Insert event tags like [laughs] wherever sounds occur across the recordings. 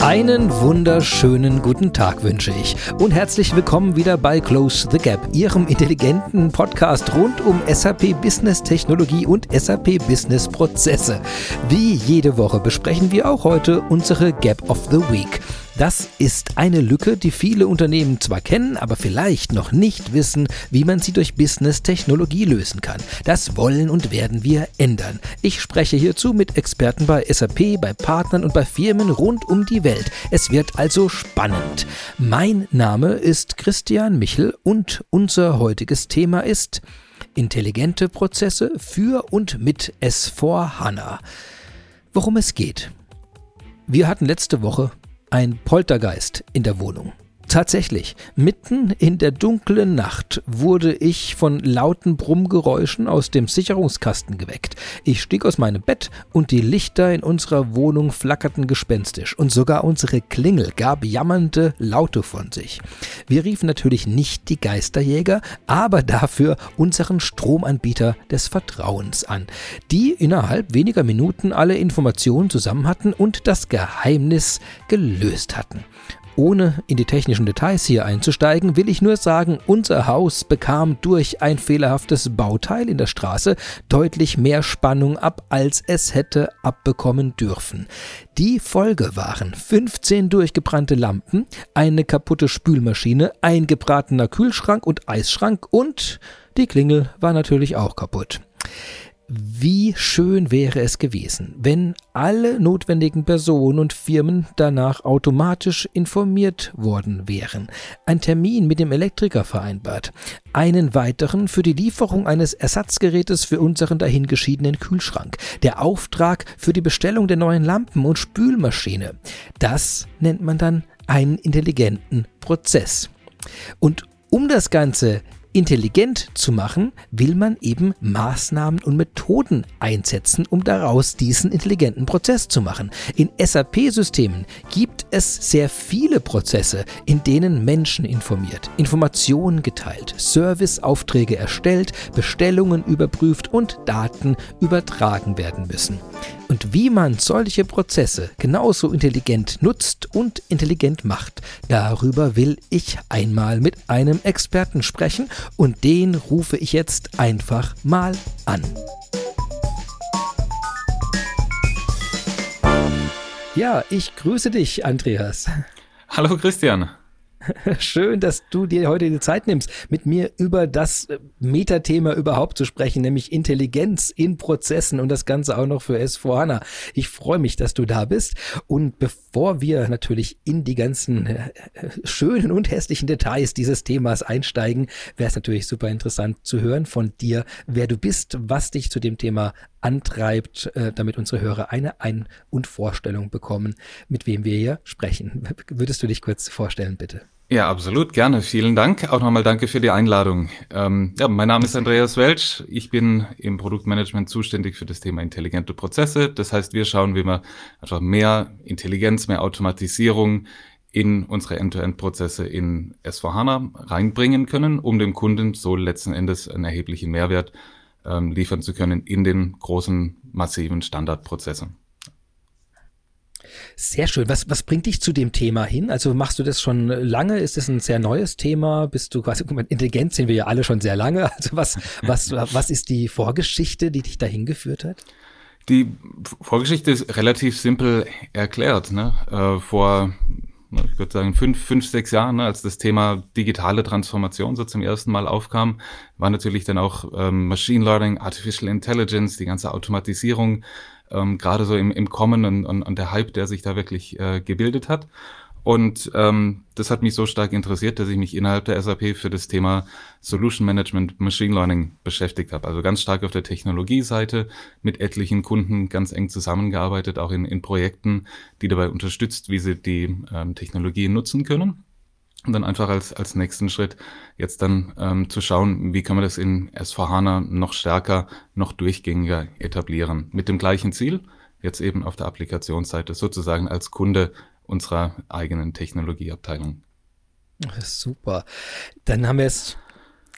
Einen wunderschönen guten Tag wünsche ich und herzlich willkommen wieder bei Close the Gap, Ihrem intelligenten Podcast rund um SAP Business Technologie und SAP Business Prozesse. Wie jede Woche besprechen wir auch heute unsere Gap of the Week. Das ist eine Lücke, die viele Unternehmen zwar kennen, aber vielleicht noch nicht wissen, wie man sie durch Business-Technologie lösen kann. Das wollen und werden wir ändern. Ich spreche hierzu mit Experten bei SAP, bei Partnern und bei Firmen rund um die Welt. Es wird also spannend. Mein Name ist Christian Michel und unser heutiges Thema ist intelligente Prozesse für und mit S4 HANA. Worum es geht. Wir hatten letzte Woche ein Poltergeist in der Wohnung. Tatsächlich, mitten in der dunklen Nacht wurde ich von lauten Brummgeräuschen aus dem Sicherungskasten geweckt. Ich stieg aus meinem Bett und die Lichter in unserer Wohnung flackerten gespenstisch und sogar unsere Klingel gab jammernde Laute von sich. Wir riefen natürlich nicht die Geisterjäger, aber dafür unseren Stromanbieter des Vertrauens an, die innerhalb weniger Minuten alle Informationen zusammen hatten und das Geheimnis gelöst hatten. Ohne in die technischen Details hier einzusteigen, will ich nur sagen, unser Haus bekam durch ein fehlerhaftes Bauteil in der Straße deutlich mehr Spannung ab, als es hätte abbekommen dürfen. Die Folge waren 15 durchgebrannte Lampen, eine kaputte Spülmaschine, ein gebratener Kühlschrank und Eisschrank und die Klingel war natürlich auch kaputt. Wie schön wäre es gewesen, wenn alle notwendigen Personen und Firmen danach automatisch informiert worden wären, ein Termin mit dem Elektriker vereinbart, einen weiteren für die Lieferung eines Ersatzgerätes für unseren dahingeschiedenen Kühlschrank, der Auftrag für die Bestellung der neuen Lampen und Spülmaschine. Das nennt man dann einen intelligenten Prozess. Und um das Ganze intelligent zu machen, will man eben Maßnahmen und Methoden einsetzen, um daraus diesen intelligenten Prozess zu machen. In SAP-Systemen gibt es sehr viele Prozesse, in denen Menschen informiert, Informationen geteilt, Serviceaufträge erstellt, Bestellungen überprüft und Daten übertragen werden müssen. Und wie man solche Prozesse genauso intelligent nutzt und intelligent macht, darüber will ich einmal mit einem Experten sprechen und den rufe ich jetzt einfach mal an. Ja, ich grüße dich, Andreas. Hallo Christian. [laughs] Schön, dass du dir heute die Zeit nimmst, mit mir über das äh, Metathema überhaupt zu sprechen, nämlich Intelligenz in Prozessen und das Ganze auch noch für S4HANA. Ich freue mich, dass du da bist. Und bevor wir natürlich in die ganzen äh, schönen und hässlichen Details dieses Themas einsteigen, wäre es natürlich super interessant zu hören von dir, wer du bist, was dich zu dem Thema antreibt, äh, damit unsere Hörer eine Ein- und Vorstellung bekommen, mit wem wir hier sprechen. Würdest du dich kurz vorstellen, bitte? Ja, absolut, gerne. Vielen Dank. Auch nochmal danke für die Einladung. Ähm, ja, mein Name ist Andreas Welsch. Ich bin im Produktmanagement zuständig für das Thema intelligente Prozesse. Das heißt, wir schauen, wie wir einfach mehr Intelligenz, mehr Automatisierung in unsere End-to-End-Prozesse in S4HANA reinbringen können, um dem Kunden so letzten Endes einen erheblichen Mehrwert ähm, liefern zu können in den großen, massiven Standardprozessen. Sehr schön. Was, was bringt dich zu dem Thema hin? Also machst du das schon lange? Ist das ein sehr neues Thema? Bist du quasi, Intelligenz sehen wir ja alle schon sehr lange. [laughs] Also was, was, was ist die Vorgeschichte, die dich dahin geführt hat? Die Vorgeschichte ist relativ simpel erklärt. Ne? Äh, vor ich würde sagen, fünf, fünf, sechs Jahren, ne, als das Thema digitale Transformation so zum ersten Mal aufkam, war natürlich dann auch ähm, Machine Learning, Artificial Intelligence, die ganze Automatisierung, ähm, gerade so im, im Kommen und, und, und der Hype, der sich da wirklich äh, gebildet hat. Und ähm, das hat mich so stark interessiert, dass ich mich innerhalb der SAP für das Thema Solution Management Machine Learning beschäftigt habe. Also ganz stark auf der Technologieseite mit etlichen Kunden ganz eng zusammengearbeitet, auch in, in Projekten, die dabei unterstützt, wie sie die ähm, Technologien nutzen können. Und dann einfach als, als nächsten Schritt jetzt dann ähm, zu schauen, wie kann man das in S4HANA noch stärker, noch durchgängiger etablieren. Mit dem gleichen Ziel, jetzt eben auf der Applikationsseite sozusagen als Kunde unserer eigenen Technologieabteilung. Super. Dann haben wir es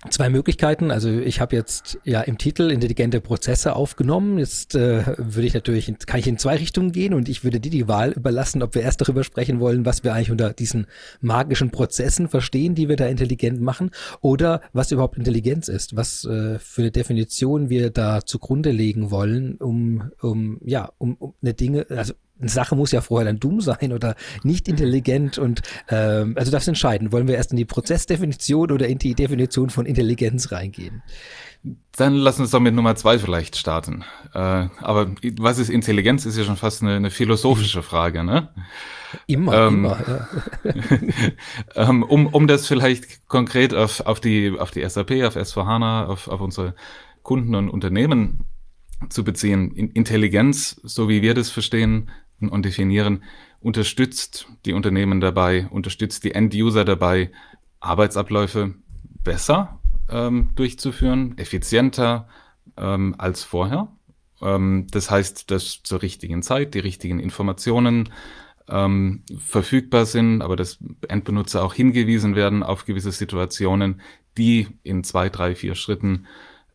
zwei Möglichkeiten. Also ich habe jetzt ja im Titel intelligente Prozesse aufgenommen. Jetzt äh, würde ich natürlich, kann ich in zwei Richtungen gehen und ich würde dir die Wahl überlassen, ob wir erst darüber sprechen wollen, was wir eigentlich unter diesen magischen Prozessen verstehen, die wir da intelligent machen, oder was überhaupt Intelligenz ist, was äh, für eine Definition wir da zugrunde legen wollen, um, um ja, um, um eine Dinge, also eine Sache muss ja vorher dann dumm sein oder nicht intelligent und ähm, also darfst entscheiden, wollen wir erst in die Prozessdefinition oder in die Definition von Intelligenz reingehen? Dann lass uns doch mit Nummer zwei vielleicht starten. Äh, aber was ist Intelligenz, ist ja schon fast eine, eine philosophische Frage, ne? Immer, ähm, immer. Ja. [laughs] ähm, um, um das vielleicht konkret auf, auf, die, auf die SAP, auf S4HANA, auf, auf unsere Kunden und Unternehmen zu beziehen. Intelligenz, so wie wir das verstehen, und definieren, unterstützt die Unternehmen dabei, unterstützt die End-User dabei, Arbeitsabläufe besser ähm, durchzuführen, effizienter ähm, als vorher. Ähm, das heißt, dass zur richtigen Zeit die richtigen Informationen ähm, verfügbar sind, aber dass Endbenutzer auch hingewiesen werden auf gewisse Situationen, die in zwei, drei, vier Schritten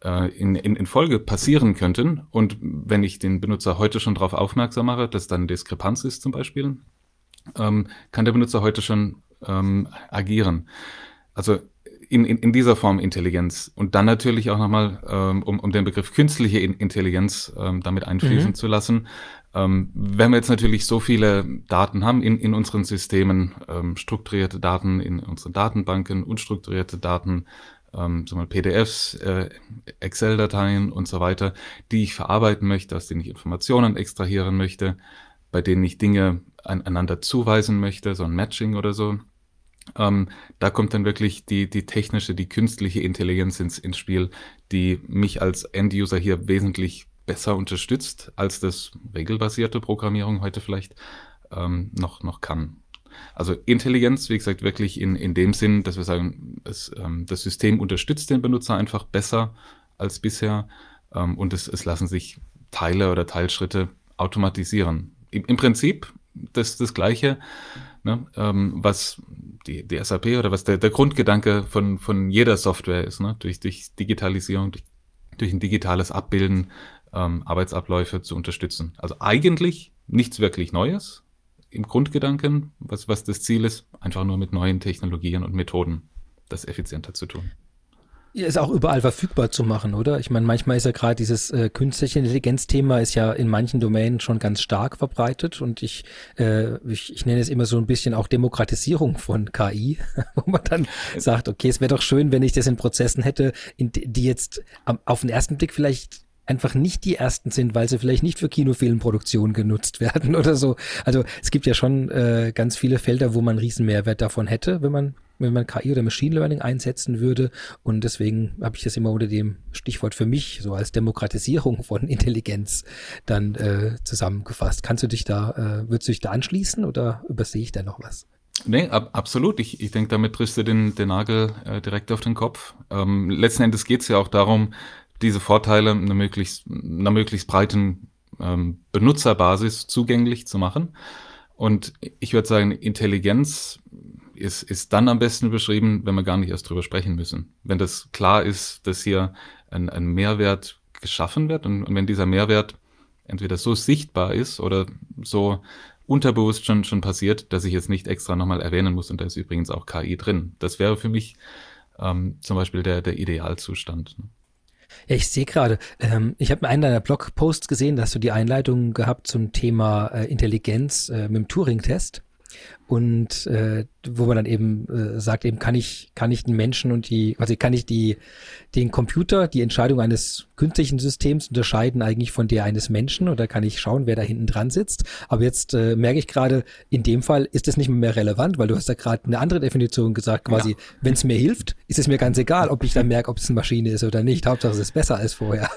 äh, in, in, in Folge passieren könnten. Und wenn ich den Benutzer heute schon darauf aufmerksam mache, dass dann Diskrepanz ist zum Beispiel, ähm, kann der Benutzer heute schon ähm, agieren. Also in, in, in dieser Form Intelligenz. Und dann natürlich auch nochmal, ähm, um, um den Begriff künstliche Intelligenz ähm, damit einfließen mhm. zu lassen. Ähm, wenn wir jetzt natürlich so viele Daten haben in, in unseren Systemen, ähm, strukturierte Daten in unseren Datenbanken, unstrukturierte Daten, ähm, mal PDFs, äh, Excel-Dateien und so weiter, die ich verarbeiten möchte, aus denen ich Informationen extrahieren möchte, bei denen ich Dinge aneinander zuweisen möchte, so ein Matching oder so. Ähm, da kommt dann wirklich die, die technische, die künstliche Intelligenz ins, ins Spiel, die mich als End-User hier wesentlich besser unterstützt, als das regelbasierte Programmierung heute vielleicht ähm, noch, noch kann. Also Intelligenz, wie gesagt, wirklich in, in dem Sinn, dass wir sagen, es, ähm, das System unterstützt den Benutzer einfach besser als bisher ähm, und es, es lassen sich Teile oder Teilschritte automatisieren. Im, im Prinzip das, das Gleiche, ne, ähm, was die, die SAP oder was der, der Grundgedanke von, von jeder Software ist, ne, durch, durch Digitalisierung, durch, durch ein digitales Abbilden ähm, Arbeitsabläufe zu unterstützen. Also eigentlich nichts wirklich Neues, im Grundgedanken, was, was das Ziel ist, einfach nur mit neuen Technologien und Methoden das effizienter zu tun. Ist auch überall verfügbar zu machen, oder? Ich meine, manchmal ist ja gerade dieses äh, künstliche Intelligenz-Thema ist ja in manchen Domänen schon ganz stark verbreitet und ich, äh, ich, ich nenne es immer so ein bisschen auch Demokratisierung von KI, [laughs] wo man dann sagt, okay, es wäre doch schön, wenn ich das in Prozessen hätte, in, die jetzt auf den ersten Blick vielleicht einfach nicht die ersten sind, weil sie vielleicht nicht für Kinofilmproduktion genutzt [laughs] werden oder so. Also es gibt ja schon äh, ganz viele Felder, wo man riesen Mehrwert davon hätte, wenn man wenn man KI oder Machine Learning einsetzen würde. Und deswegen habe ich das immer unter dem Stichwort für mich, so als Demokratisierung von [laughs] Intelligenz, dann äh, zusammengefasst. Kannst du dich da, äh, würdest du dich da anschließen oder übersehe ich da noch was? Nee, ab, absolut. Ich, ich denke, damit triffst du den, den Nagel äh, direkt auf den Kopf. Ähm, letzten Endes geht es ja auch darum, diese Vorteile einer möglichst, einer möglichst breiten ähm, Benutzerbasis zugänglich zu machen. Und ich würde sagen, Intelligenz ist, ist dann am besten beschrieben, wenn wir gar nicht erst drüber sprechen müssen. Wenn das klar ist, dass hier ein, ein Mehrwert geschaffen wird und, und wenn dieser Mehrwert entweder so sichtbar ist oder so unterbewusst schon, schon passiert, dass ich jetzt nicht extra nochmal erwähnen muss und da ist übrigens auch KI drin. Das wäre für mich ähm, zum Beispiel der, der Idealzustand. Ja, ich sehe gerade, ähm, ich habe einen deiner Blogposts gesehen, da hast du die Einleitung gehabt zum Thema äh, Intelligenz äh, mit dem Turing-Test und äh, wo man dann eben äh, sagt, eben kann ich, kann ich den Menschen und die, also kann ich die, den Computer, die Entscheidung eines künstlichen Systems unterscheiden eigentlich von der eines Menschen oder kann ich schauen, wer da hinten dran sitzt. Aber jetzt äh, merke ich gerade, in dem Fall ist das nicht mehr relevant, weil du hast da gerade eine andere Definition gesagt, quasi, ja. wenn es mir hilft, ist es mir ganz egal, ob ich dann merke, ob es eine Maschine ist oder nicht. Hauptsache es ist besser als vorher.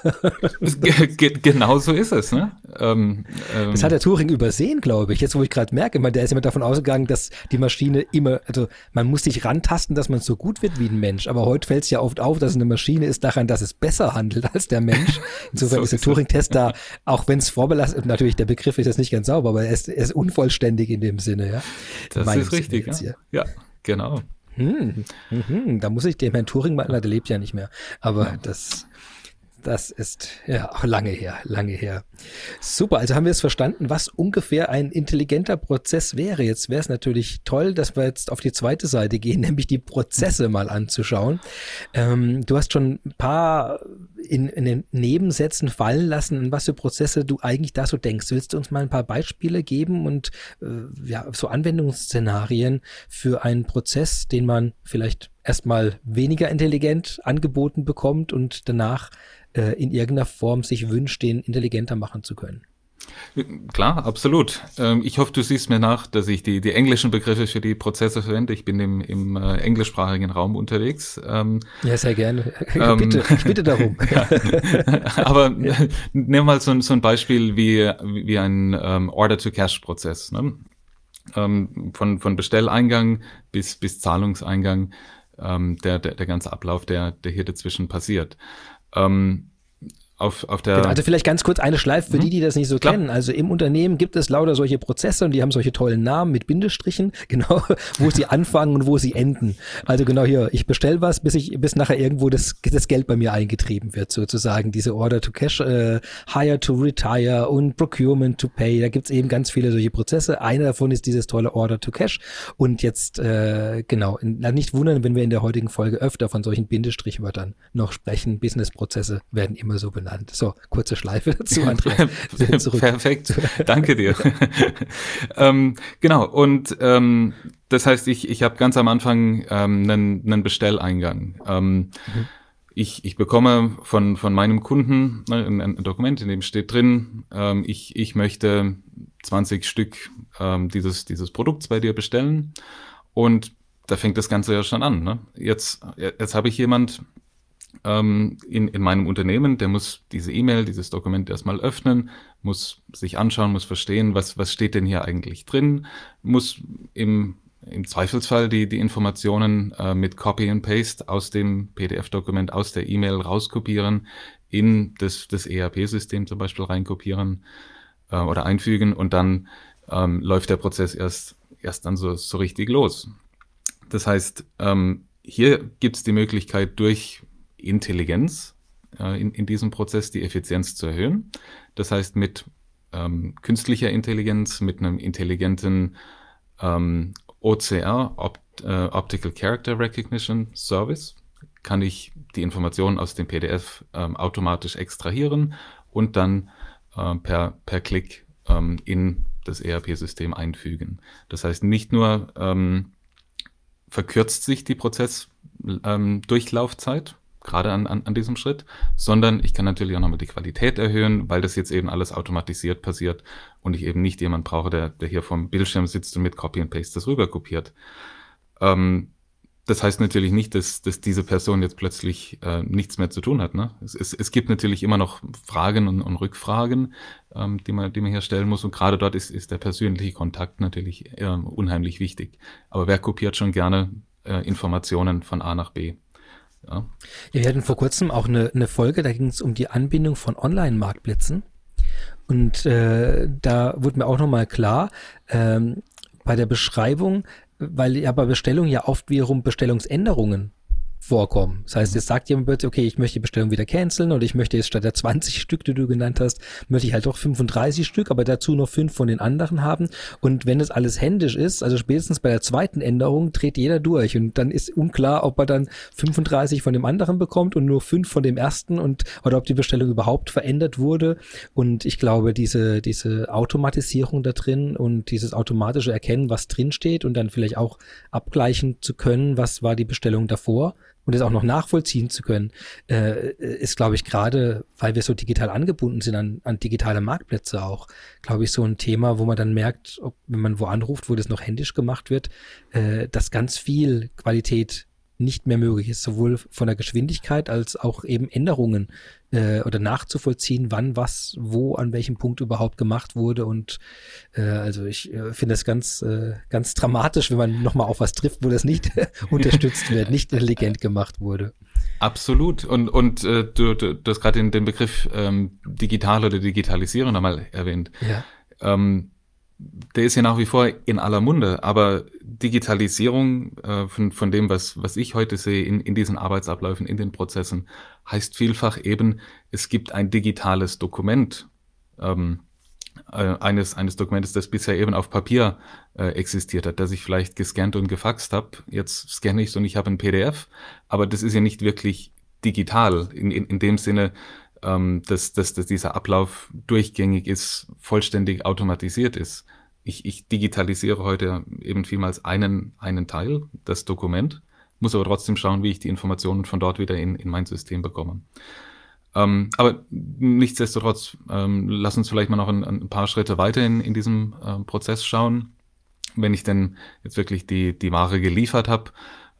genau so ist es, ne? Ähm, ähm, das hat der Turing übersehen, glaube ich. Jetzt, wo ich gerade merke, der ist immer davon ausgegangen, dass die Maschine immer, also man muss sich rantasten, dass man so gut wird wie ein Mensch. Aber heute fällt es ja oft auf, dass eine Maschine ist daran, dass es besser handelt als der Mensch. [laughs] Insofern so ist der Turing-Test da, auch wenn es vorbelastet, natürlich der Begriff ist jetzt nicht ganz sauber, aber er ist, er ist unvollständig in dem Sinne, ja. Das ist richtig, ja. ja, genau. Mhm. Mhm. Da muss ich dem Herrn Turing mal, der lebt ja nicht mehr. Aber das das ist ja auch lange her, lange her. Super, also haben wir es verstanden, was ungefähr ein intelligenter Prozess wäre. Jetzt wäre es natürlich toll, dass wir jetzt auf die zweite Seite gehen, [laughs] nämlich die Prozesse mal anzuschauen. Ähm, du hast schon ein paar in, in den Nebensätzen fallen lassen, was für Prozesse du eigentlich da so denkst. Willst du uns mal ein paar Beispiele geben und äh, ja, so Anwendungsszenarien für einen Prozess, den man vielleicht erstmal weniger intelligent angeboten bekommt und danach äh, in irgendeiner Form sich wünscht, den intelligenter machen zu können. Klar, absolut. Ähm, ich hoffe, du siehst mir nach, dass ich die, die englischen Begriffe für die Prozesse verwende. Ich bin im, im äh, englischsprachigen Raum unterwegs. Ähm, ja, sehr gerne. [laughs] Ähm, bitte, ich bitte darum. [laughs] ja. [laughs] Aber ja. nimm mal so, so ein Beispiel wie, wie ein ähm, Order-to-Cash-Prozess. Ne? Ähm, von, von Bestelleingang bis, bis Zahlungseingang, der, der, der ganze Ablauf, der, der hier dazwischen passiert. Ähm, auf, auf der. Genau, also vielleicht ganz kurz eine Schleife für mhm. die, die das nicht so Klar. kennen. Also im Unternehmen gibt es lauter solche Prozesse und die haben solche tollen Namen mit Bindestrichen, [laughs] genau, wo sie anfangen und wo sie enden. Also genau hier, ich bestell was, bis ich, bis nachher irgendwo das, das Geld bei mir eingetrieben wird, sozusagen. Diese Order to Cash, äh, Hire to Retire und Procurement to Pay. Da gibt's eben ganz viele solche Prozesse. Einer davon ist dieses tolle Order to Cash. Und jetzt, äh, genau, nicht wundern, wenn wir in der heutigen Folge öfter von solchen Bindestrichwörtern noch sprechen. Business-Prozesse werden immer so benannt genannt. So, kurze Schleife [laughs] dazu, [laughs] Andreas. Perfekt, [laughs] danke dir. ähm, genau, und ähm, das heißt, ich, ich habe ganz am Anfang ähm, einen, einen Bestelleingang. Ähm, mhm. ich, ich bekomme von, von meinem Kunden ne, ein, ein Dokument, in dem steht drin, ähm, ich, ich möchte 20 Stück ähm, dieses, dieses Produkts bei dir bestellen. Und da fängt das Ganze ja schon an. Ne? Jetzt, jetzt habe ich jemand, ähm, in, in meinem Unternehmen, der muss diese E-Mail, dieses Dokument erstmal öffnen, muss sich anschauen, muss verstehen, was, was steht denn hier eigentlich drin, muss im, im Zweifelsfall die, die Informationen äh, mit Copy and Paste aus dem PDF-Dokument, aus der E-Mail rauskopieren, in das, das ERP-System zum Beispiel reinkopieren äh, oder einfügen und dann ähm, läuft der Prozess erst, erst dann so, so richtig los. Das heißt, ähm, hier gibt es die Möglichkeit, durch Intelligenz äh, in, in diesem Prozess die Effizienz zu erhöhen. Das heißt, mit ähm, künstlicher Intelligenz, mit einem intelligenten ähm, OCR, Opt, äh, Optical Character Recognition Service, kann ich die Informationen aus dem PDF ähm, automatisch extrahieren und dann äh, per, per Klick ähm, in das ERP-System einfügen. Das heißt, nicht nur ähm, verkürzt sich die Prozessdurchlaufzeit, ähm, gerade an, an, an diesem Schritt, sondern ich kann natürlich auch nochmal die Qualität erhöhen, weil das jetzt eben alles automatisiert passiert und ich eben nicht jemand brauche, der, der hier vom Bildschirm sitzt und mit Copy and Paste das rüber kopiert. Ähm, das heißt natürlich nicht, dass, dass diese Person jetzt plötzlich äh, nichts mehr zu tun hat. Ne? Es, es, es gibt natürlich immer noch Fragen und, und Rückfragen, ähm, die, man, die man hier stellen muss. Und gerade dort ist, ist der persönliche Kontakt natürlich äh, unheimlich wichtig. Aber wer kopiert schon gerne äh, Informationen von A nach B? Ja. Wir hatten vor kurzem auch eine, eine Folge, da ging es um die Anbindung von Online-Marktplätzen. Und äh, da wurde mir auch nochmal klar, ähm, bei der Beschreibung, weil ja bei Bestellung ja oft wiederum Bestellungsänderungen vorkommen. Das heißt, jetzt sagt jemand plötzlich, okay, ich möchte die Bestellung wieder canceln oder ich möchte jetzt statt der 20 Stück, die du genannt hast, möchte ich halt doch 35 Stück, aber dazu noch fünf von den anderen haben. Und wenn das alles händisch ist, also spätestens bei der zweiten Änderung, dreht jeder durch und dann ist unklar, ob er dann 35 von dem anderen bekommt und nur fünf von dem ersten und oder ob die Bestellung überhaupt verändert wurde. Und ich glaube, diese, diese Automatisierung da drin und dieses automatische Erkennen, was drin steht und dann vielleicht auch abgleichen zu können, was war die Bestellung davor, und es auch noch nachvollziehen zu können, äh, ist, glaube ich, gerade, weil wir so digital angebunden sind an, an digitale Marktplätze auch, glaube ich, so ein Thema, wo man dann merkt, ob, wenn man wo anruft, wo das noch händisch gemacht wird, äh, dass ganz viel Qualität nicht mehr möglich ist, sowohl von der Geschwindigkeit als auch eben Änderungen äh, oder nachzuvollziehen, wann was, wo, an welchem Punkt überhaupt gemacht wurde. Und äh, also ich äh, finde das ganz, äh, ganz dramatisch, wenn man nochmal auf was trifft, wo das nicht [laughs] unterstützt wird, [laughs] nicht intelligent gemacht wurde. Absolut. Und, und äh, du, du, du hast gerade den, den Begriff ähm, digital oder Digitalisierung nochmal erwähnt. Ja. Ähm, der ist ja nach wie vor in aller Munde, aber Digitalisierung äh, von, von dem, was, was ich heute sehe in, in diesen Arbeitsabläufen, in den Prozessen, heißt vielfach eben, es gibt ein digitales Dokument ähm, äh, eines, eines Dokumentes, das bisher eben auf Papier äh, existiert hat, das ich vielleicht gescannt und gefaxt habe. Jetzt scanne ich es und ich habe ein PDF, aber das ist ja nicht wirklich digital in, in, in dem Sinne, ähm, dass, dass, dass dieser Ablauf durchgängig ist, vollständig automatisiert ist. Ich, ich digitalisiere heute eben vielmals einen, einen Teil, das Dokument, muss aber trotzdem schauen, wie ich die Informationen von dort wieder in, in mein System bekomme. Ähm, aber nichtsdestotrotz, ähm, lass uns vielleicht mal noch ein, ein paar Schritte weiter in, in diesem äh, Prozess schauen. Wenn ich denn jetzt wirklich die, die Ware geliefert habe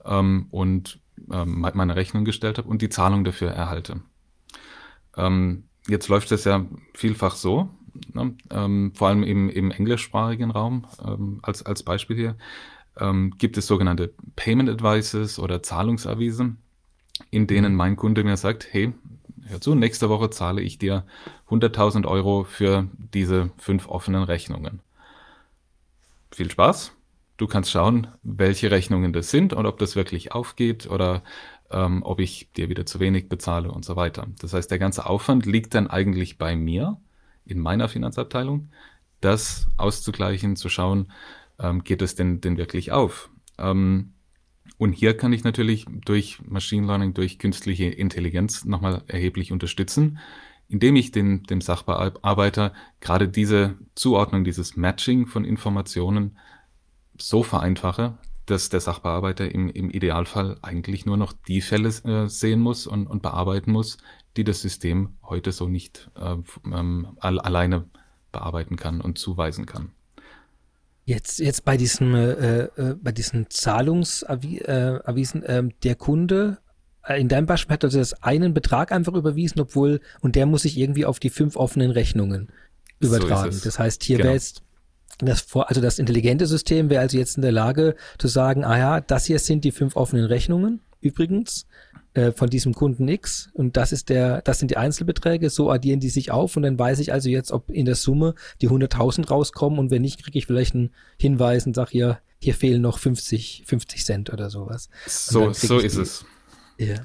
ähm, und ähm, meine Rechnung gestellt habe und die Zahlung dafür erhalte. Ähm, jetzt läuft es ja vielfach so, ne, ähm, vor allem im, im englischsprachigen Raum ähm, als, als Beispiel hier, ähm, gibt es sogenannte Payment Advices oder Zahlungsavisen, in denen mein Kunde mir sagt, hey, hör zu, nächste Woche zahle ich dir 100.000 Euro für diese fünf offenen Rechnungen. Viel Spaß. Du kannst schauen, welche Rechnungen das sind und ob das wirklich aufgeht oder ähm, ob ich dir wieder zu wenig bezahle und so weiter. Das heißt, der ganze Aufwand liegt dann eigentlich bei mir in meiner Finanzabteilung, das auszugleichen, zu schauen, ähm, geht es denn, denn wirklich auf? Ähm, und hier kann ich natürlich durch Machine Learning, durch künstliche Intelligenz nochmal erheblich unterstützen, indem ich den, dem Sachbearbeiter gerade diese Zuordnung, dieses Matching von Informationen so vereinfache, dass der Sachbearbeiter im, im Idealfall eigentlich nur noch die Fälle äh, sehen muss und, und bearbeiten muss, die das System heute so nicht äh, ähm, alleine bearbeiten kann und zuweisen kann. Jetzt, jetzt bei diesem, äh, äh, bei diesen Zahlungsavisen, äh, ähm, der Kunde, äh, in deinem Beispiel hat er das einen Betrag einfach überwiesen, obwohl, und der muss sich irgendwie auf die fünf offenen Rechnungen übertragen. So das heißt, hier genau. wäre jetzt das, also das intelligente System wäre also jetzt in der Lage zu sagen, ah ja, das hier sind die fünf offenen Rechnungen übrigens äh, von diesem Kunden X und das ist der, das sind die Einzelbeträge, so addieren die sich auf und dann weiß ich also jetzt, ob in der Summe die 100.000 rauskommen und wenn nicht, kriege ich vielleicht einen Hinweis und sage hier, hier fehlen noch 50, 50 Cent oder sowas. So, so ist die, es. Ja.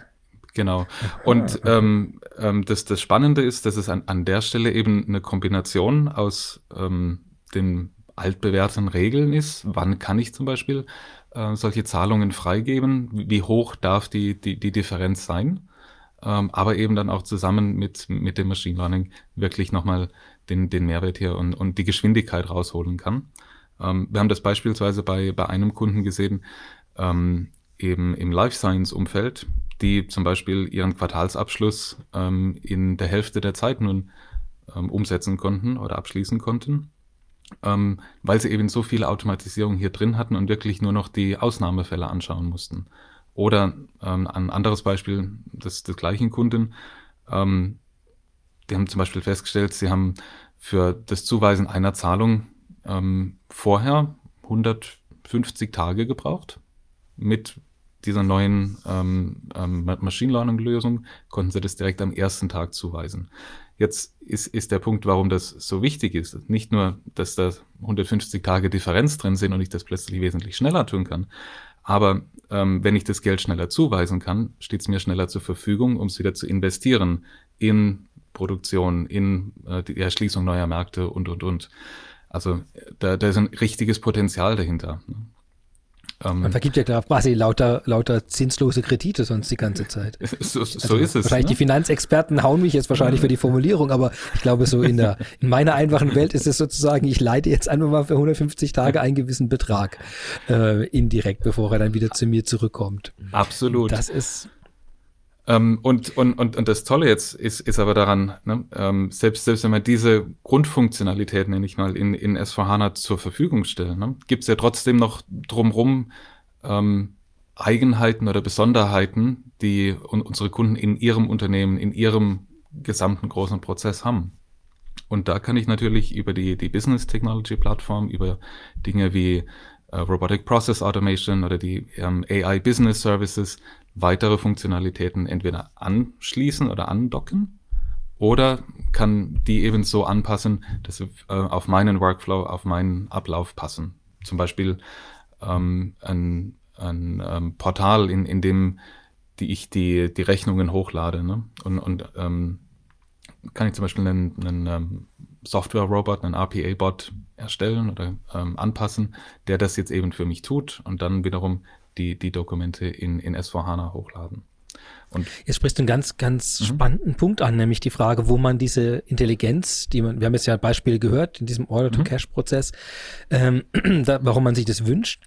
Genau. Und ähm, ähm, das, das Spannende ist, dass es an, an der Stelle eben eine Kombination aus ähm, dem altbewährten Regeln ist. Wann kann ich zum Beispiel äh, solche Zahlungen freigeben? Wie hoch darf die, die, die Differenz sein? Ähm, aber eben dann auch zusammen mit, mit dem Machine Learning wirklich nochmal den, den Mehrwert hier und, und die Geschwindigkeit rausholen kann. Ähm, wir haben das beispielsweise bei, bei einem Kunden gesehen, ähm, eben im Life Science Umfeld, die zum Beispiel ihren Quartalsabschluss ähm, in der Hälfte der Zeit nun ähm, umsetzen konnten oder abschließen konnten ähm, weil sie eben so viel Automatisierung hier drin hatten und wirklich nur noch die Ausnahmefälle anschauen mussten. Oder ähm, ein anderes Beispiel des, des gleichen Kunden, ähm, die haben zum Beispiel festgestellt, sie haben für das Zuweisen einer Zahlung ähm, vorher 150 Tage gebraucht. Mit dieser neuen ähm, ähm, Machine Learning Lösung konnten sie das direkt am ersten Tag zuweisen. Jetzt ist, ist der Punkt, warum das so wichtig ist. Nicht nur, dass da 150 Tage Differenz drin sind und ich das plötzlich wesentlich schneller tun kann, aber ähm, wenn ich das Geld schneller zuweisen kann, steht es mir schneller zur Verfügung, um es wieder zu investieren in Produktion, in äh, die Erschließung neuer Märkte und, und, und. Also da, da ist ein richtiges Potenzial dahinter. Ne? Ähm, Man vergibt ja quasi lauter, lauter zinslose Kredite sonst die ganze Zeit. [laughs] so, so also ist es. Wahrscheinlich ne? die Finanzexperten hauen mich jetzt wahrscheinlich für die Formulierung, aber ich glaube, so in der, in meiner einfachen Welt ist es sozusagen, ich leite jetzt einfach mal für 150 Tage einen gewissen Betrag äh, indirekt, bevor er dann wieder zu mir zurückkommt. Absolut. Das ist, ähm, und, und, und, und das Tolle jetzt ist, ist aber daran, ne, ähm, selbst, selbst wenn man diese Grundfunktionalität, nenne ich mal, in, in S4HANA zur Verfügung stellt, ne, gibt es ja trotzdem noch drumrum ähm, Eigenheiten oder Besonderheiten, die un unsere Kunden in ihrem Unternehmen, in ihrem gesamten großen Prozess haben. Und da kann ich natürlich über die, die Business Technology Plattform, über Dinge wie äh, Robotic Process Automation oder die ähm, AI Business Services weitere Funktionalitäten entweder anschließen oder andocken oder kann die eben so anpassen, dass sie äh, auf meinen Workflow, auf meinen Ablauf passen. Zum Beispiel ähm, ein, ein ähm, Portal, in, in dem die ich die, die Rechnungen hochlade. Ne? Und, und ähm, kann ich zum Beispiel einen, einen ähm, Software-Robot, einen RPA-Bot erstellen oder ähm, anpassen, der das jetzt eben für mich tut und dann wiederum die, die Dokumente in, in S4HANA hochladen. Und Jetzt sprichst du einen ganz, ganz mhm. spannenden Punkt an, nämlich die Frage, wo man diese Intelligenz, die man, wir haben jetzt ja Beispiele gehört in diesem Order-to-Cash-Prozess, ähm, [clears throat] da, warum man sich das wünscht.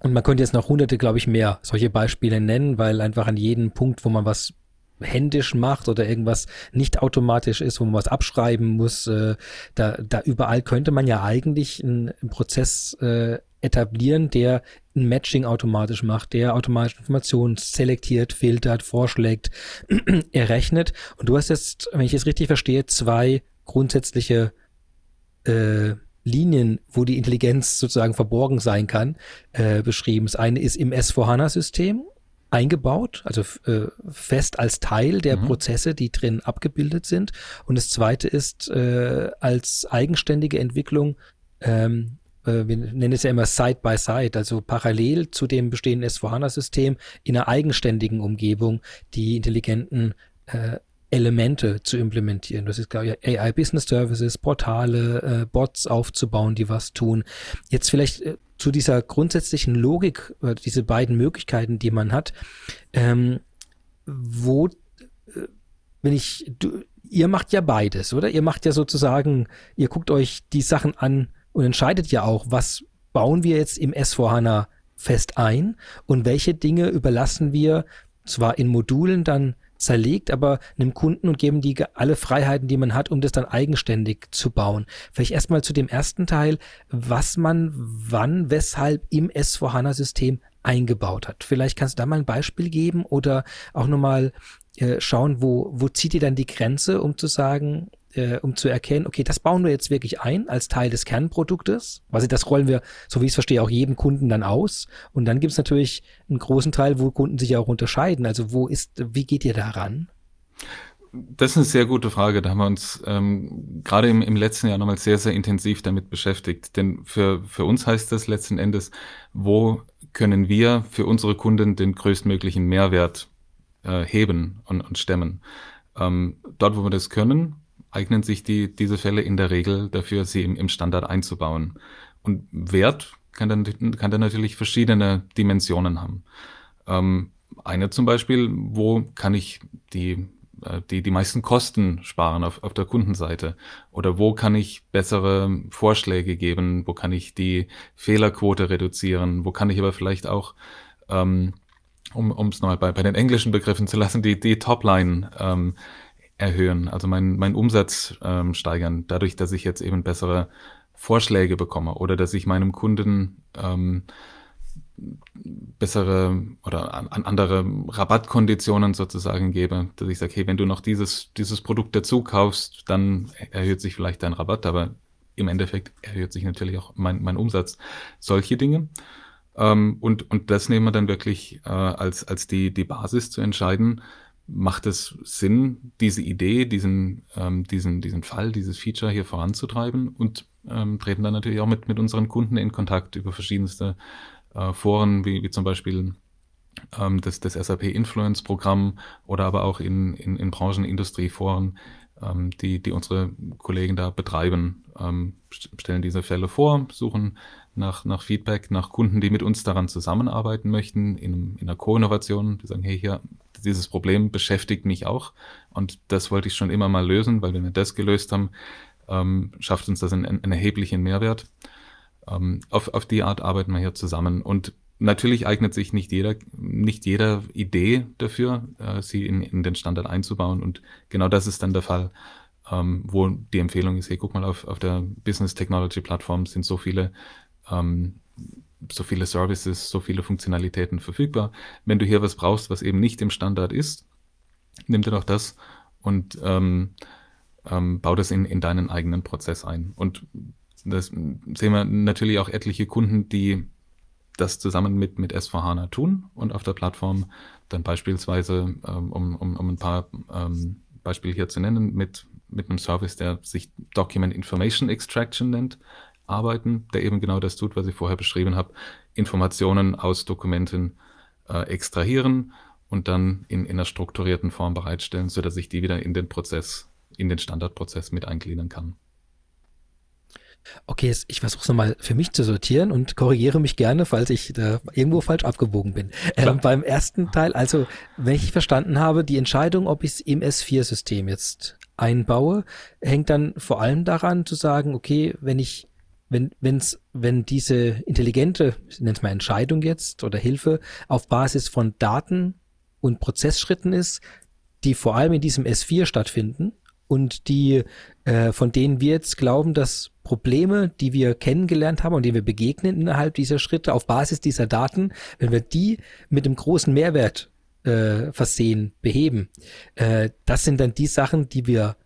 Und man könnte jetzt noch hunderte, glaube ich, mehr solche Beispiele nennen, weil einfach an jedem Punkt, wo man was händisch macht oder irgendwas nicht automatisch ist, wo man was abschreiben muss, äh, da, da überall könnte man ja eigentlich einen, einen Prozess äh, etablieren, der ein Matching automatisch macht, der automatisch Informationen selektiert, filtert, vorschlägt, [clears throat] errechnet. Und du hast jetzt, wenn ich es richtig verstehe, zwei grundsätzliche äh, Linien, wo die Intelligenz sozusagen verborgen sein kann, äh, beschrieben. Das eine ist im S4HANA-System eingebaut, also äh, fest als Teil der mhm. Prozesse, die drin abgebildet sind. Und das zweite ist äh, als eigenständige Entwicklung, ähm, äh, wir nennen es ja immer Side by Side, also parallel zu dem bestehenden S4HANA-System in einer eigenständigen Umgebung die intelligenten äh, Elemente zu implementieren. Das ist, glaube ich, AI Business Services, Portale, äh, Bots aufzubauen, die was tun. Jetzt vielleicht äh, zu dieser grundsätzlichen Logik, äh, diese beiden Möglichkeiten, die man hat, ähm, wo, äh, wenn ich, du, ihr macht ja beides, oder? Ihr macht ja sozusagen, ihr guckt euch die Sachen an und entscheidet ja auch, was bauen wir jetzt im S4HANA fest ein und welche Dinge überlassen wir zwar in Modulen dann zerlegt, aber einem Kunden und geben die alle Freiheiten, die man hat, um das dann eigenständig zu bauen. Vielleicht erstmal zu dem ersten Teil, was man wann, weshalb im S4HANA-System eingebaut hat. Vielleicht kannst du da mal ein Beispiel geben oder auch nochmal äh, schauen, wo, wo zieht ihr dann die Grenze, um zu sagen, äh, um zu erkennen, okay, das bauen wir jetzt wirklich ein als Teil des Kernproduktes. Also das rollen wir, so wie ich es verstehe, auch jedem Kunden dann aus. Und dann gibt es natürlich einen großen Teil, wo Kunden sich auch unterscheiden. Also wo ist, wie geht ihr daran? Das ist eine sehr gute Frage. Da haben wir uns ähm, gerade im, im letzten Jahr nochmal sehr, sehr intensiv damit beschäftigt. Denn für, für uns heißt das letzten Endes, wo können wir für unsere Kunden den größtmöglichen Mehrwert äh, heben und, und stemmen. Ähm, dort, wo wir das können, eignen sich die, diese Fälle in der Regel dafür, sie im, im Standard einzubauen. Und Wert kann dann, kann dann natürlich verschiedene Dimensionen haben. Ähm, eine zum Beispiel, wo kann ich die, äh, die, die meisten Kosten sparen auf, auf der Kundenseite? Oder wo kann ich bessere Vorschläge geben? Wo kann ich die Fehlerquote reduzieren? Wo kann ich aber vielleicht auch, ähm, um es nochmal bei, bei den englischen Begriffen zu lassen, die, die Topline ähm, erhöhen, also meinen mein Umsatz ähm, steigern, dadurch, dass ich jetzt eben bessere Vorschläge bekomme oder dass ich meinem Kunden ähm, bessere oder an, andere Rabattkonditionen sozusagen gebe, dass ich sage, hey, wenn du noch dieses, dieses Produkt dazu kaufst, dann erhöht sich vielleicht dein Rabatt, aber im Endeffekt erhöht sich natürlich auch mein, mein Umsatz. Solche Dinge. Ähm, und, und das nehmen wir dann wirklich äh, als, als die, die Basis zu entscheiden, macht es Sinn, diese Idee, diesen, ähm, diesen, diesen Fall, dieses Feature hier voranzutreiben? Und ähm, treten dann natürlich auch mit, mit unseren Kunden in Kontakt über verschiedenste äh, Foren, wie, wie zum Beispiel ähm, das, das SAP Influence Programm oder aber auch in, in, in Branchenindustrieforen, ähm, die, die unsere Kollegen da betreiben, ähm, stellen diese Fälle vor, suchen nach, nach Feedback, nach Kunden, die mit uns daran zusammenarbeiten möchten, in, in einer Co-Innovation, die sagen, hey, hier, dieses Problem beschäftigt mich auch. Und das wollte ich schon immer mal lösen, weil wenn wir das gelöst haben, ähm, schafft uns das einen, einen erheblichen Mehrwert. Ähm, auf, auf die Art arbeiten wir hier zusammen. Und natürlich eignet sich nicht jeder, nicht jeder Idee dafür, äh, sie in, in den Standard einzubauen. Und genau das ist dann der Fall, ähm, wo die Empfehlung ist, hey, guck mal, auf, auf der Business Technology Plattform sind so viele ähm, so viele Services, so viele Funktionalitäten verfügbar. Wenn du hier was brauchst, was eben nicht im Standard ist, nimm dir doch das und ähm, ähm, bau das in, in deinen eigenen Prozess ein. Und das sehen wir natürlich auch etliche Kunden, die das zusammen mit, mit S4HANA tun und auf der Plattform dann beispielsweise, ähm, um, um, um ein paar ähm, Beispiele hier zu nennen, mit, mit einem Service, der sich Document Information Extraction nennt, arbeiten, der eben genau das tut, was ich vorher beschrieben habe, Informationen aus Dokumenten äh, extrahieren und dann in, in einer strukturierten Form bereitstellen, sodass ich die wieder in den Prozess, in den Standardprozess mit eingliedern kann. Okay, ich versuche es nochmal für mich zu sortieren und korrigiere mich gerne, falls ich da irgendwo falsch abgebogen bin. Ähm, beim ersten Teil, also wenn ich verstanden habe, die Entscheidung, ob ich es im S4-System jetzt einbaue, hängt dann vor allem daran zu sagen, okay, wenn ich wenn, wenn's, wenn diese intelligente, ich nenne es mal Entscheidung jetzt oder Hilfe auf Basis von Daten und Prozessschritten ist, die vor allem in diesem S4 stattfinden und die, äh, von denen wir jetzt glauben, dass Probleme, die wir kennengelernt haben und denen wir begegnen innerhalb dieser Schritte auf Basis dieser Daten, wenn wir die mit einem großen Mehrwert äh, versehen, beheben, äh, das sind dann die Sachen, die wir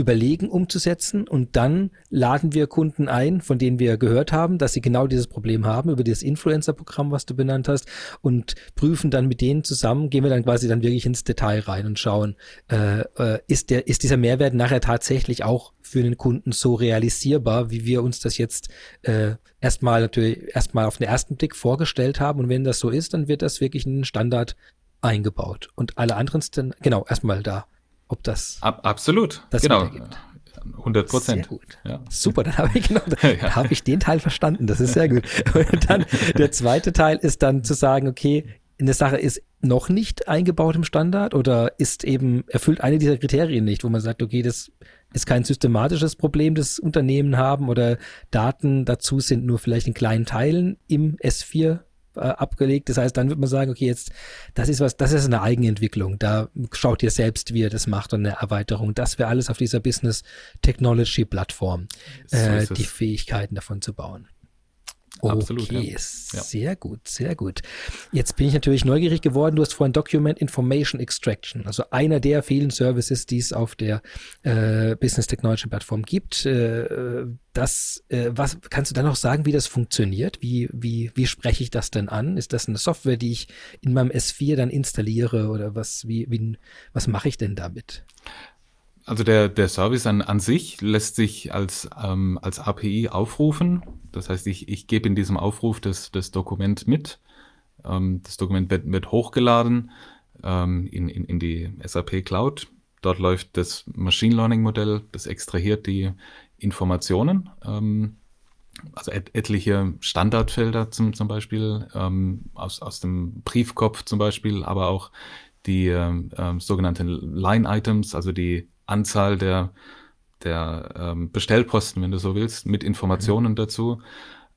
überlegen umzusetzen und dann laden wir Kunden ein, von denen wir gehört haben, dass sie genau dieses Problem haben, über dieses Influencer-Programm, was du benannt hast, und prüfen dann mit denen zusammen, gehen wir dann quasi dann wirklich ins Detail rein und schauen, äh, äh, ist der, ist dieser Mehrwert nachher tatsächlich auch für den Kunden so realisierbar, wie wir uns das jetzt äh, erstmal natürlich erstmal auf den ersten Blick vorgestellt haben. Und wenn das so ist, dann wird das wirklich in den Standard eingebaut. Und alle anderen, genau, erstmal da ob das. Ab, absolut. Das genau. 100 Prozent. Ja. Super, dann habe ich genau, [laughs] ja. habe ich den Teil verstanden. Das ist sehr gut. Und dann der zweite Teil ist dann zu sagen, okay, eine Sache ist noch nicht eingebaut im Standard oder ist eben erfüllt eine dieser Kriterien nicht, wo man sagt, okay, das ist kein systematisches Problem, das Unternehmen haben oder Daten dazu sind nur vielleicht in kleinen Teilen im S4 äh, abgelegt. Das heißt, dann wird man sagen, okay, jetzt, das ist was, das ist eine Eigenentwicklung. Da schaut ihr selbst, wie ihr das macht und eine Erweiterung. Das wäre alles auf dieser Business Technology Plattform, so äh, die Fähigkeiten davon zu bauen. Absolut, okay, ja. sehr gut, sehr gut. Jetzt bin ich natürlich neugierig geworden. Du hast vorhin Document Information Extraction, also einer der vielen Services, die es auf der äh, Business Technology Plattform gibt. Äh, das, äh, was kannst du dann noch sagen, wie das funktioniert? Wie, wie, wie spreche ich das denn an? Ist das eine Software, die ich in meinem S4 dann installiere oder was, wie, wie, was mache ich denn damit? Also der, der Service an, an sich lässt sich als, ähm, als API aufrufen. Das heißt, ich, ich gebe in diesem Aufruf das, das Dokument mit. Ähm, das Dokument wird, wird hochgeladen ähm, in, in, in die SAP Cloud. Dort läuft das Machine Learning Modell, das extrahiert die Informationen, ähm, also et etliche Standardfelder zum, zum Beispiel ähm, aus, aus dem Briefkopf zum Beispiel, aber auch die äh, sogenannten Line-Items, also die Anzahl der, der ähm, Bestellposten, wenn du so willst, mit Informationen mhm. dazu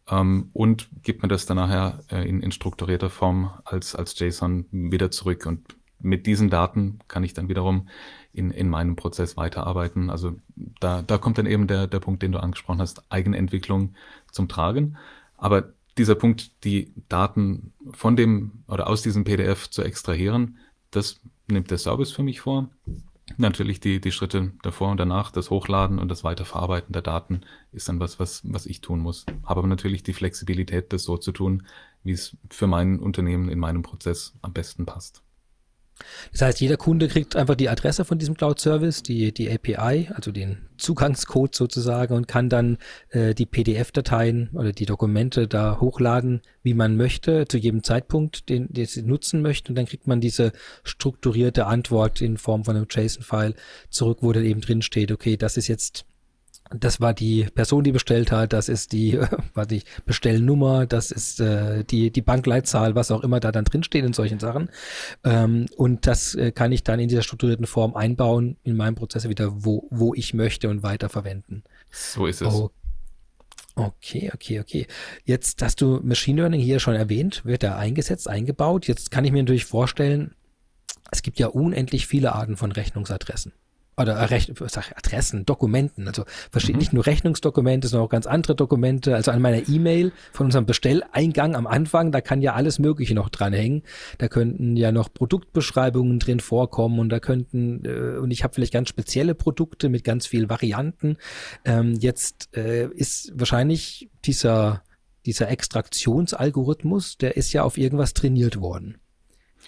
ähm, und gibt mir das dann nachher äh, in, in strukturierter Form als, als JSON wieder zurück. Und mit diesen Daten kann ich dann wiederum in, in meinem Prozess weiterarbeiten. Also da, da kommt dann eben der, der Punkt, den du angesprochen hast, Eigenentwicklung zum Tragen. Aber dieser Punkt, die Daten von dem oder aus diesem PDF zu extrahieren, das nimmt der Service für mich vor. Natürlich die, die Schritte davor und danach, das Hochladen und das Weiterverarbeiten der Daten ist dann was, was, was ich tun muss. Habe aber natürlich die Flexibilität, das so zu tun, wie es für mein Unternehmen in meinem Prozess am besten passt. Das heißt, jeder Kunde kriegt einfach die Adresse von diesem Cloud-Service, die, die API, also den Zugangscode sozusagen und kann dann äh, die PDF-Dateien oder die Dokumente da hochladen, wie man möchte, zu jedem Zeitpunkt, den, den sie nutzen möchte. Und dann kriegt man diese strukturierte Antwort in Form von einem JSON-File zurück, wo dann eben drin steht, okay, das ist jetzt das war die Person, die bestellt hat, das ist die, [laughs] war die Bestellnummer, das ist äh, die, die Bankleitzahl, was auch immer da dann drinsteht in solchen Sachen. Ähm, und das äh, kann ich dann in dieser strukturierten Form einbauen in meinem Prozess wieder, wo, wo ich möchte und weiter verwenden. So ist es. Oh. Okay, okay, okay. Jetzt hast du Machine Learning hier schon erwähnt, wird da eingesetzt, eingebaut. Jetzt kann ich mir natürlich vorstellen, es gibt ja unendlich viele Arten von Rechnungsadressen oder Rech sag, Adressen, Dokumenten, also mhm. nicht nur Rechnungsdokumente, sondern auch ganz andere Dokumente. Also an meiner E-Mail von unserem Bestelleingang am Anfang, da kann ja alles Mögliche noch dranhängen. Da könnten ja noch Produktbeschreibungen drin vorkommen und da könnten, äh, und ich habe vielleicht ganz spezielle Produkte mit ganz vielen Varianten. Ähm, jetzt äh, ist wahrscheinlich dieser, dieser Extraktionsalgorithmus, der ist ja auf irgendwas trainiert worden.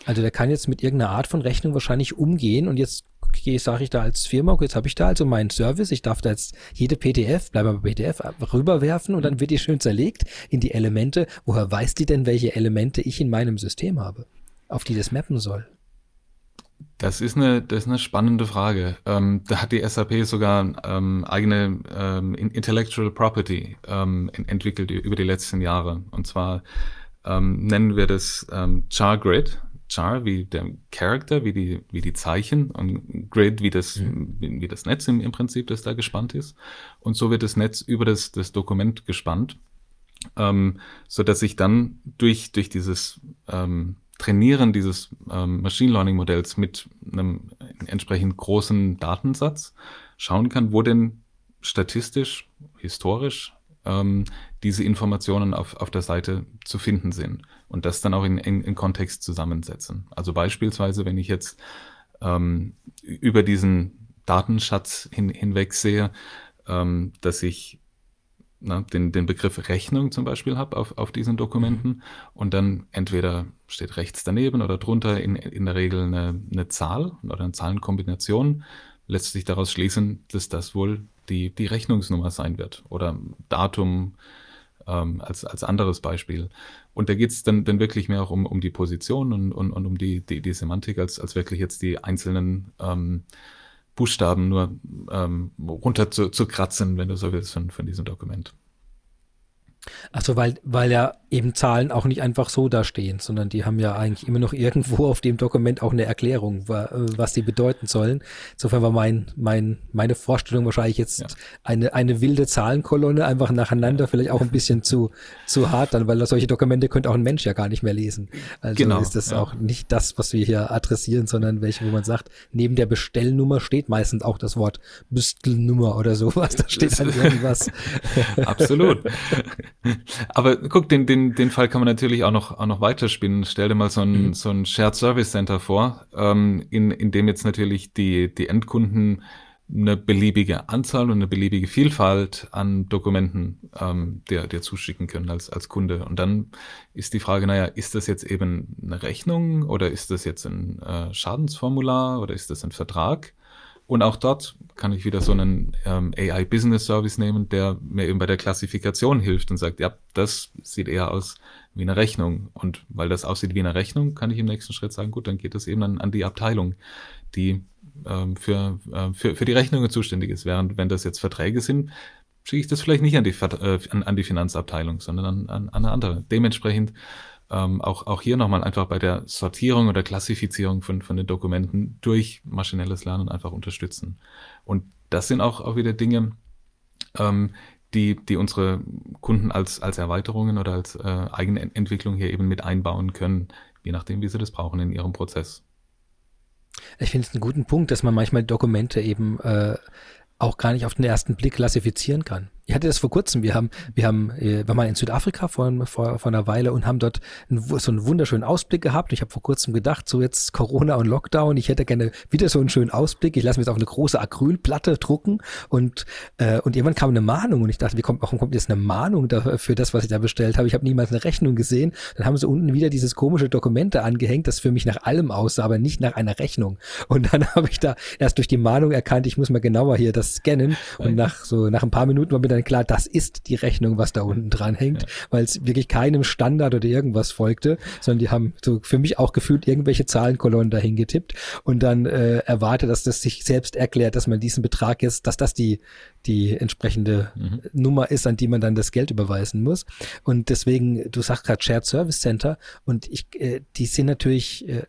Also der kann jetzt mit irgendeiner Art von Rechnung wahrscheinlich umgehen und jetzt gehe, sage ich da als Firma, okay, jetzt habe ich da also meinen Service, ich darf da jetzt jede PDF, bleiben wir bei PDF, rüberwerfen und dann wird die schön zerlegt in die Elemente. Woher weiß die denn, welche Elemente ich in meinem System habe, auf die das mappen soll? Das ist eine, das ist eine spannende Frage. Ähm, da hat die SAP sogar ähm, eigene ähm, Intellectual Property ähm, entwickelt über die letzten Jahre. Und zwar ähm, nennen wir das ähm, Char Grid. Char wie der Character, wie die, wie die Zeichen und Grid wie das, mhm. wie, wie, das Netz im, im Prinzip, das da gespannt ist. Und so wird das Netz über das, das Dokument gespannt, ähm, so dass ich dann durch, durch dieses ähm, Trainieren dieses ähm, Machine Learning Modells mit einem entsprechend großen Datensatz schauen kann, wo denn statistisch, historisch ähm, diese Informationen auf, auf der Seite zu finden sind und das dann auch in, in, in Kontext zusammensetzen. Also beispielsweise, wenn ich jetzt ähm, über diesen Datenschatz hin, hinweg sehe, ähm, dass ich na, den, den Begriff Rechnung zum Beispiel habe auf, auf diesen Dokumenten mhm. und dann entweder steht rechts daneben oder drunter in, in der Regel eine, eine Zahl oder eine Zahlenkombination, lässt sich daraus schließen, dass das wohl die, die Rechnungsnummer sein wird oder Datum ähm, als, als anderes Beispiel. Und da geht es dann, dann wirklich mehr auch um, um die Position und, und, und um die, die, die Semantik, als, als wirklich jetzt die einzelnen ähm, Buchstaben nur ähm, runter zu, zu kratzen, wenn du so willst, von, von diesem Dokument. Also weil, weil ja eben Zahlen auch nicht einfach so da stehen, sondern die haben ja eigentlich immer noch [laughs] irgendwo auf dem Dokument auch eine Erklärung, was sie bedeuten sollen. Insofern war mein, mein, meine Vorstellung wahrscheinlich jetzt ja. eine, eine wilde Zahlenkolonne einfach nacheinander, vielleicht auch ein bisschen zu, zu hart dann, weil solche Dokumente könnte auch ein Mensch ja gar nicht mehr lesen. Also genau, ist das ja. auch nicht das, was wir hier adressieren, sondern welche, wo man sagt, neben der Bestellnummer steht meistens auch das Wort Büstelnummer oder sowas, da steht dann irgendwas. [laughs] Absolut. [laughs] Aber guck, den, den, den Fall kann man natürlich auch noch, auch noch weiterspinnen. Stell dir mal so ein, mhm. so ein Shared Service Center vor, ähm, in, in dem jetzt natürlich die, die Endkunden eine beliebige Anzahl und eine beliebige Vielfalt an Dokumenten ähm, dir, dir zuschicken können als, als Kunde. Und dann ist die Frage, naja, ist das jetzt eben eine Rechnung oder ist das jetzt ein äh, Schadensformular oder ist das ein Vertrag? Und auch dort kann ich wieder so einen ähm, AI Business Service nehmen, der mir eben bei der Klassifikation hilft und sagt, ja, das sieht eher aus wie eine Rechnung. Und weil das aussieht wie eine Rechnung, kann ich im nächsten Schritt sagen, gut, dann geht das eben an, an die Abteilung, die ähm, für, äh, für, für die Rechnungen zuständig ist. Während wenn das jetzt Verträge sind, schicke ich das vielleicht nicht an die, äh, an, an die Finanzabteilung, sondern an, an, an eine andere. Dementsprechend ähm, auch, auch hier nochmal einfach bei der Sortierung oder Klassifizierung von, von den Dokumenten durch maschinelles Lernen einfach unterstützen. Und das sind auch, auch wieder Dinge, ähm, die, die unsere Kunden als, als Erweiterungen oder als äh, eigene Entwicklung hier eben mit einbauen können, je nachdem, wie sie das brauchen in ihrem Prozess. Ich finde es einen guten Punkt, dass man manchmal Dokumente eben äh, auch gar nicht auf den ersten Blick klassifizieren kann. Ich hatte das vor kurzem. Wir haben, wir haben, äh, wir waren in Südafrika vor, vor, vor einer Weile und haben dort einen, so einen wunderschönen Ausblick gehabt. Ich habe vor kurzem gedacht, so jetzt Corona und Lockdown, ich hätte gerne wieder so einen schönen Ausblick. Ich lasse mir jetzt auf eine große Acrylplatte drucken und äh, und irgendwann kam eine Mahnung und ich dachte, wie kommt, warum kommt jetzt eine Mahnung da, für das, was ich da bestellt habe? Ich habe niemals eine Rechnung gesehen. Dann haben sie unten wieder dieses komische Dokumente angehängt, das für mich nach allem aussah, aber nicht nach einer Rechnung. Und dann [laughs] habe ich da erst durch die Mahnung erkannt, ich muss mal genauer hier das scannen und nach so nach ein paar Minuten war mir dann klar, das ist die Rechnung, was da unten dran hängt, ja. weil es wirklich keinem Standard oder irgendwas folgte, sondern die haben so für mich auch gefühlt irgendwelche Zahlenkolonnen dahin getippt und dann äh, erwartet, dass das sich selbst erklärt, dass man diesen Betrag jetzt, dass das die, die entsprechende mhm. Nummer ist, an die man dann das Geld überweisen muss. Und deswegen, du sagst gerade Shared Service Center und ich, äh, die sind natürlich äh,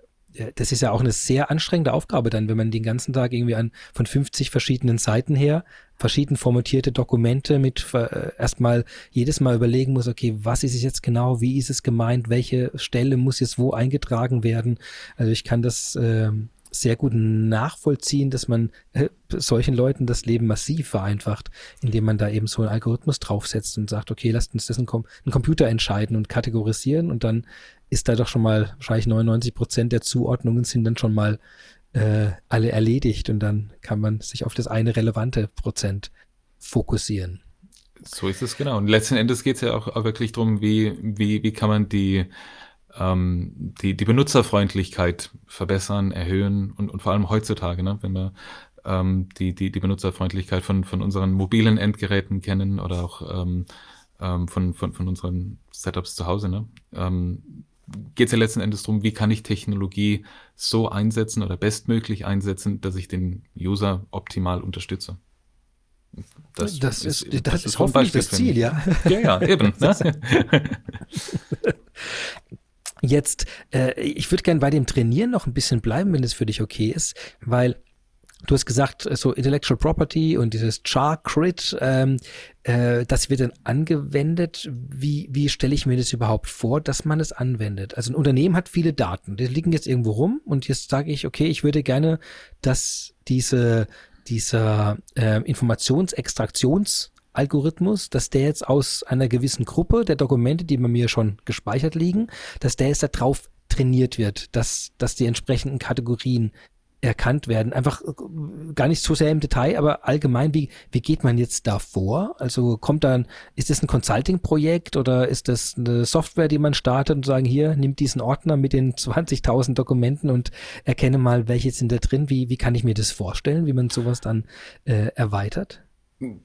das ist ja auch eine sehr anstrengende Aufgabe dann, wenn man den ganzen Tag irgendwie an von 50 verschiedenen Seiten her verschieden formatierte Dokumente mit äh, erstmal jedes Mal überlegen muss, okay, was ist es jetzt genau, wie ist es gemeint, welche Stelle muss jetzt wo eingetragen werden. Also ich kann das äh, sehr gut nachvollziehen, dass man äh, solchen Leuten das Leben massiv vereinfacht, indem man da eben so einen Algorithmus draufsetzt und sagt, okay, lasst uns das ein, Com ein Computer entscheiden und kategorisieren und dann ist da doch schon mal wahrscheinlich 99 Prozent der Zuordnungen sind dann schon mal äh, alle erledigt und dann kann man sich auf das eine relevante Prozent fokussieren. So ist es genau. Und letzten Endes geht es ja auch, auch wirklich darum, wie, wie, wie kann man die ähm, die, die Benutzerfreundlichkeit verbessern, erhöhen und, und vor allem heutzutage, ne, wenn wir ähm, die, die, die Benutzerfreundlichkeit von, von unseren mobilen Endgeräten kennen oder auch ähm, ähm, von, von, von unseren Setups zu Hause, ne? ähm, geht es ja letzten Endes darum, wie kann ich Technologie so einsetzen oder bestmöglich einsetzen, dass ich den User optimal unterstütze. Das, das ist, ist, das, das ist hoffentlich das Ziel, ja. Ja, ja, eben. Ne? [laughs] Jetzt, äh, ich würde gerne bei dem Trainieren noch ein bisschen bleiben, wenn es für dich okay ist, weil Du hast gesagt, so Intellectual Property und dieses Char-Crit, ähm, äh, das wird dann angewendet. Wie, wie stelle ich mir das überhaupt vor, dass man es anwendet? Also ein Unternehmen hat viele Daten, die liegen jetzt irgendwo rum und jetzt sage ich, okay, ich würde gerne, dass diese, dieser äh, Informationsextraktionsalgorithmus, dass der jetzt aus einer gewissen Gruppe der Dokumente, die bei mir schon gespeichert liegen, dass der jetzt da drauf trainiert wird, dass, dass die entsprechenden Kategorien erkannt werden. Einfach äh, gar nicht so sehr im Detail, aber allgemein, wie, wie geht man jetzt da vor? Also kommt dann, ist das ein Consulting-Projekt oder ist das eine Software, die man startet und sagen, hier, nimm diesen Ordner mit den [laughs] 20.000 Dokumenten und erkenne mal, welche sind da drin? Wie, wie kann ich mir das vorstellen, wie man sowas dann äh, erweitert?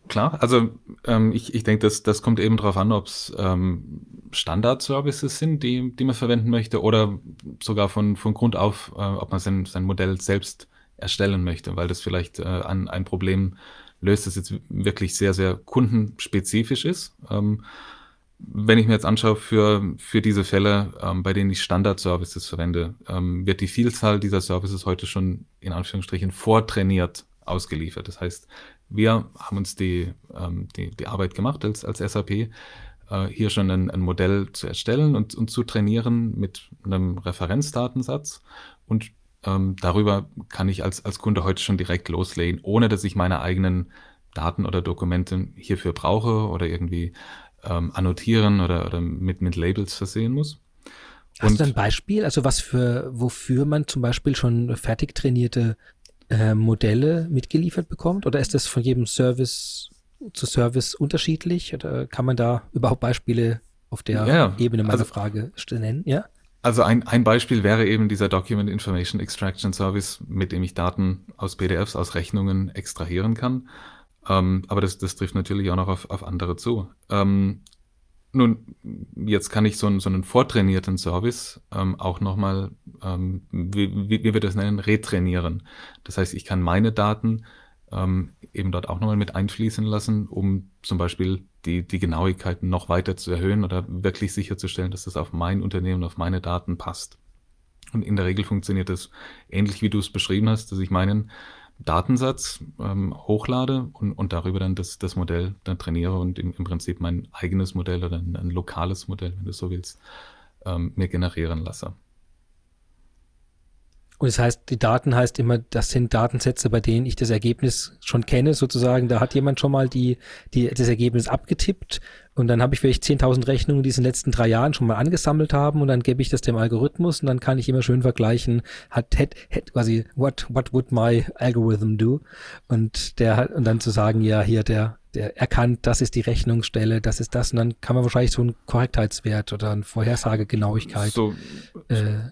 Klar, also ähm, ich, ich denke, das, das kommt eben darauf an, ob es ähm, Standard-Services sind, die, die man verwenden möchte, oder sogar von, von Grund auf, äh, ob man sein, sein Modell selbst erstellen möchte, weil das vielleicht äh, ein, ein Problem löst, das jetzt wirklich sehr, sehr kundenspezifisch ist. Ähm, wenn ich mir jetzt anschaue, für, für diese Fälle, ähm, bei denen ich Standard-Services verwende, ähm, wird die Vielzahl dieser Services heute schon in Anführungsstrichen vortrainiert ausgeliefert. Das heißt, wir haben uns die, ähm, die, die Arbeit gemacht als, als SAP, äh, hier schon ein, ein Modell zu erstellen und, und zu trainieren mit einem Referenzdatensatz. Und ähm, darüber kann ich als, als Kunde heute schon direkt loslegen, ohne dass ich meine eigenen Daten oder Dokumente hierfür brauche oder irgendwie ähm, annotieren oder, oder mit, mit Labels versehen muss. Hast und, du ein Beispiel, also was für, wofür man zum Beispiel schon fertig trainierte äh, Modelle mitgeliefert bekommt? Oder ist das von jedem Service zu Service unterschiedlich? Oder kann man da überhaupt Beispiele auf der ja, Ebene meiner also, Frage nennen? Ja. Also ein, ein Beispiel wäre eben dieser Document Information Extraction Service, mit dem ich Daten aus PDFs, aus Rechnungen extrahieren kann. Ähm, aber das, das trifft natürlich auch noch auf, auf andere zu. Ähm, nun, jetzt kann ich so, einen, so einen vortrainierten Service ähm, auch nochmal, ähm, wie, wie, wir das nennen, retrainieren. Das heißt, ich kann meine Daten ähm, eben dort auch nochmal mit einfließen lassen, um zum Beispiel die, die Genauigkeit noch weiter zu erhöhen oder wirklich sicherzustellen, dass das auf mein Unternehmen, auf meine Daten passt. Und in der Regel funktioniert das ähnlich, wie du es beschrieben hast, dass ich meinen Datensatz ähm, hochlade und, und darüber dann das, das Modell dann trainiere und im, im Prinzip mein eigenes Modell oder ein, ein lokales Modell, wenn du so willst, ähm, mir generieren lasse. Und das heißt, die Daten heißt immer, das sind Datensätze, bei denen ich das Ergebnis schon kenne, sozusagen. Da hat jemand schon mal die, die, das Ergebnis abgetippt und dann habe ich vielleicht 10.000 Rechnungen, die es in den letzten drei Jahren schon mal angesammelt haben und dann gebe ich das dem Algorithmus und dann kann ich immer schön vergleichen, hat, hat, hat quasi, what, what would my algorithm do? Und der hat, und dann zu sagen, ja, hier, der, der erkannt, das ist die Rechnungsstelle, das ist das und dann kann man wahrscheinlich so einen Korrektheitswert oder eine Vorhersagegenauigkeit so, äh,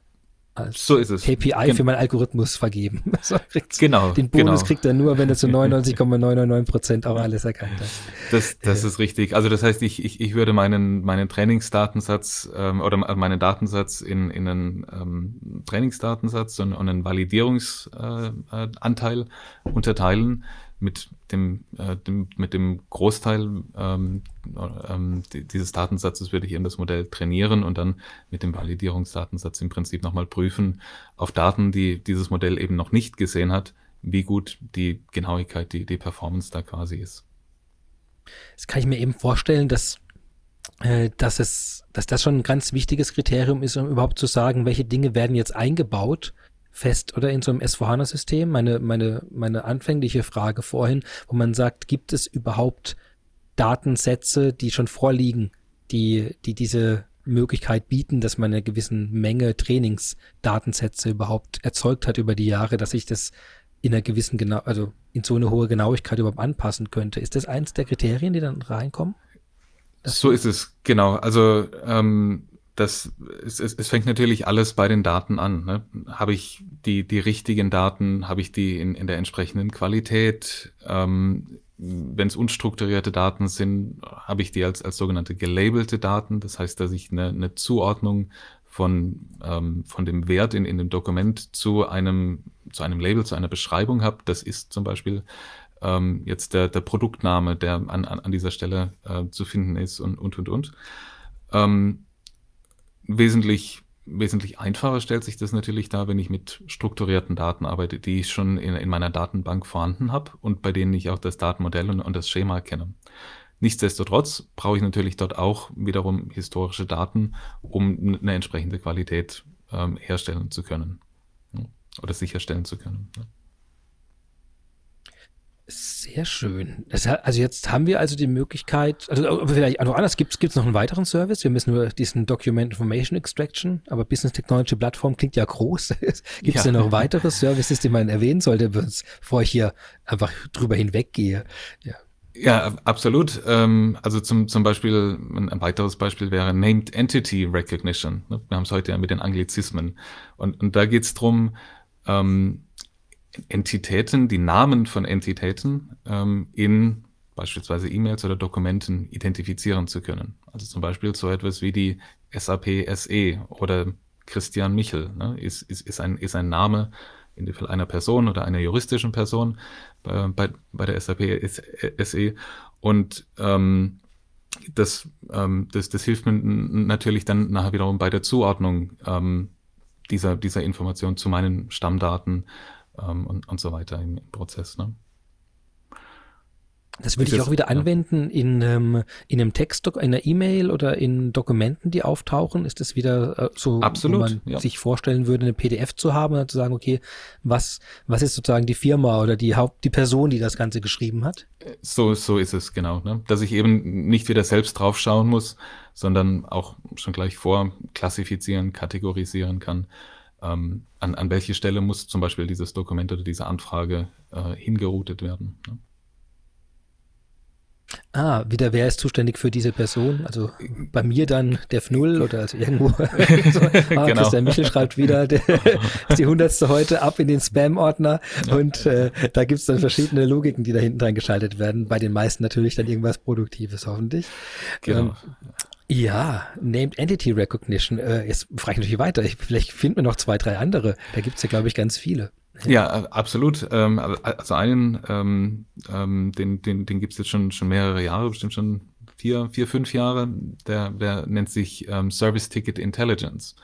als so ist es. KPI Gen für meinen Algorithmus vergeben. [laughs] So genau. Den Bonus genau. kriegt er nur, wenn er zu [laughs] 99,999 Prozent auch alles erkannt hat. Das, das äh. ist richtig. Also das heißt, ich, ich, ich würde meinen, meinen Trainingsdatensatz ähm, oder meinen Datensatz in, in einen ähm, Trainingsdatensatz und, und einen Validierungsanteil äh, unterteilen mit dem, äh, dem, mit dem Großteil ähm, ähm, dieses Datensatzes würde ich eben das Modell trainieren und dann mit dem Validierungsdatensatz im Prinzip nochmal prüfen auf Daten, die dieses Modell eben noch nicht gesehen hat, wie gut die Genauigkeit, die, die Performance da quasi ist. Das kann ich mir eben vorstellen, dass äh, dass es, dass das schon ein ganz wichtiges Kriterium ist, um überhaupt zu sagen, welche Dinge werden jetzt eingebaut fest oder in so einem S4HANA-System? Meine, meine, meine anfängliche Frage vorhin, wo man sagt, gibt es überhaupt Datensätze, die schon vorliegen, die, die diese Möglichkeit bieten, dass man eine gewissen Menge Trainingsdatensätze überhaupt erzeugt hat über die Jahre, dass ich das in einer gewissen genau, also in so eine hohe Genauigkeit überhaupt anpassen könnte. Ist das eins der Kriterien, die dann reinkommen? Das so ist es, genau. Also ähm, das, es, es, es fängt natürlich alles bei den Daten an. Ne? Habe ich die, die richtigen Daten, habe ich die in, in der entsprechenden Qualität? Ähm, Wenn es unstrukturierte Daten sind, habe ich die als, als sogenannte gelabelte Daten. Das heißt, dass ich eine, eine Zuordnung von, ähm, von dem Wert in, in dem Dokument zu einem, zu einem Label, zu einer Beschreibung habe. Das ist zum Beispiel ähm, jetzt der, der Produktname, der an, an, an dieser Stelle äh, zu finden ist und, und, und, und. Ähm, wesentlich, wesentlich einfacher stellt sich das natürlich dar, wenn ich mit strukturierten Daten arbeite, die ich schon in, in meiner Datenbank vorhanden habe und bei denen ich auch das Datenmodell und, und das Schema kenne. Nichtsdestotrotz brauche ich natürlich dort auch wiederum historische Daten, um eine entsprechende Qualität ähm, herstellen zu können oder sicherstellen zu können. Sehr schön. Das, also jetzt haben wir also die Möglichkeit, also vielleicht noch anders, gibt es noch einen weiteren Service? Wir müssen nur diesen Document Information Extraction, aber Business Technology Plattform klingt ja groß. [laughs] gibt es ja. denn noch weitere Services, die man erwähnen sollte, bevor ich hier einfach drüber hinweggehe? Ja. Ja, absolut. Ähm, also zum, zum Beispiel, ein weiteres Beispiel wäre Named Entity Recognition. Ne? Wir haben es heute ja mit den Anglizismen. Und, und da geht es darum, ähm, Entitäten, die Namen von Entitäten ähm, in beispielsweise E-Mails oder Dokumenten identifizieren zu können. Also zum Beispiel so etwas wie die SAP SE oder Christian Michel ne, ist, ist, ist, ein, ist ein Name in dem Fall einer Person oder einer juristischen Person äh, bei, bei der SAP SE. Und ähm, das, ähm, das, das hilft mir natürlich dann nachher wiederum bei der Zuordnung ähm, dieser, dieser Information zu meinen Stammdaten ähm, und, und so weiter im, im Prozess. Ne? Das würde ich auch wieder anwenden in, ähm, in einem Text, in einer E-Mail oder in Dokumenten, die auftauchen. Ist das wieder äh, so, Absolut, wo man ja. sich vorstellen würde, eine PDF zu haben und zu sagen, okay, was, was ist sozusagen die Firma oder die Haupt, die Person, die das Ganze geschrieben hat? So, so ist es, genau. Ne? Dass ich eben nicht wieder selbst draufschauen muss, sondern auch schon gleich vor klassifizieren, kategorisieren kann ähm, an, an welche Stelle muss zum Beispiel dieses Dokument oder diese Anfrage äh, hingeroutet werden. Ne? Ah, wieder wer ist zuständig für diese Person? Also bei mir dann der F0 oder also irgendwo. [laughs] so, ah, [laughs] genau. Christian Michel schreibt wieder [laughs] der, die hundertste heute ab in den Spam-Ordner ja. und äh, da gibt's dann verschiedene Logiken, die da hinten dran geschaltet werden. Bei den meisten natürlich dann irgendwas Produktives hoffentlich. Genau. Ähm, ja, Named Entity Recognition. Äh, jetzt frage ich natürlich weiter. Ich, vielleicht finden wir noch zwei, drei andere. Da gibt's ja, glaube ich, ganz viele. Ja, absolut. Ähm, also einen, ähm, ähm, den, den, den gibt's jetzt schon, schon mehrere Jahre, bestimmt schon vier, vier, fünf Jahre. Der, der nennt sich ähm, Service Ticket Intelligence.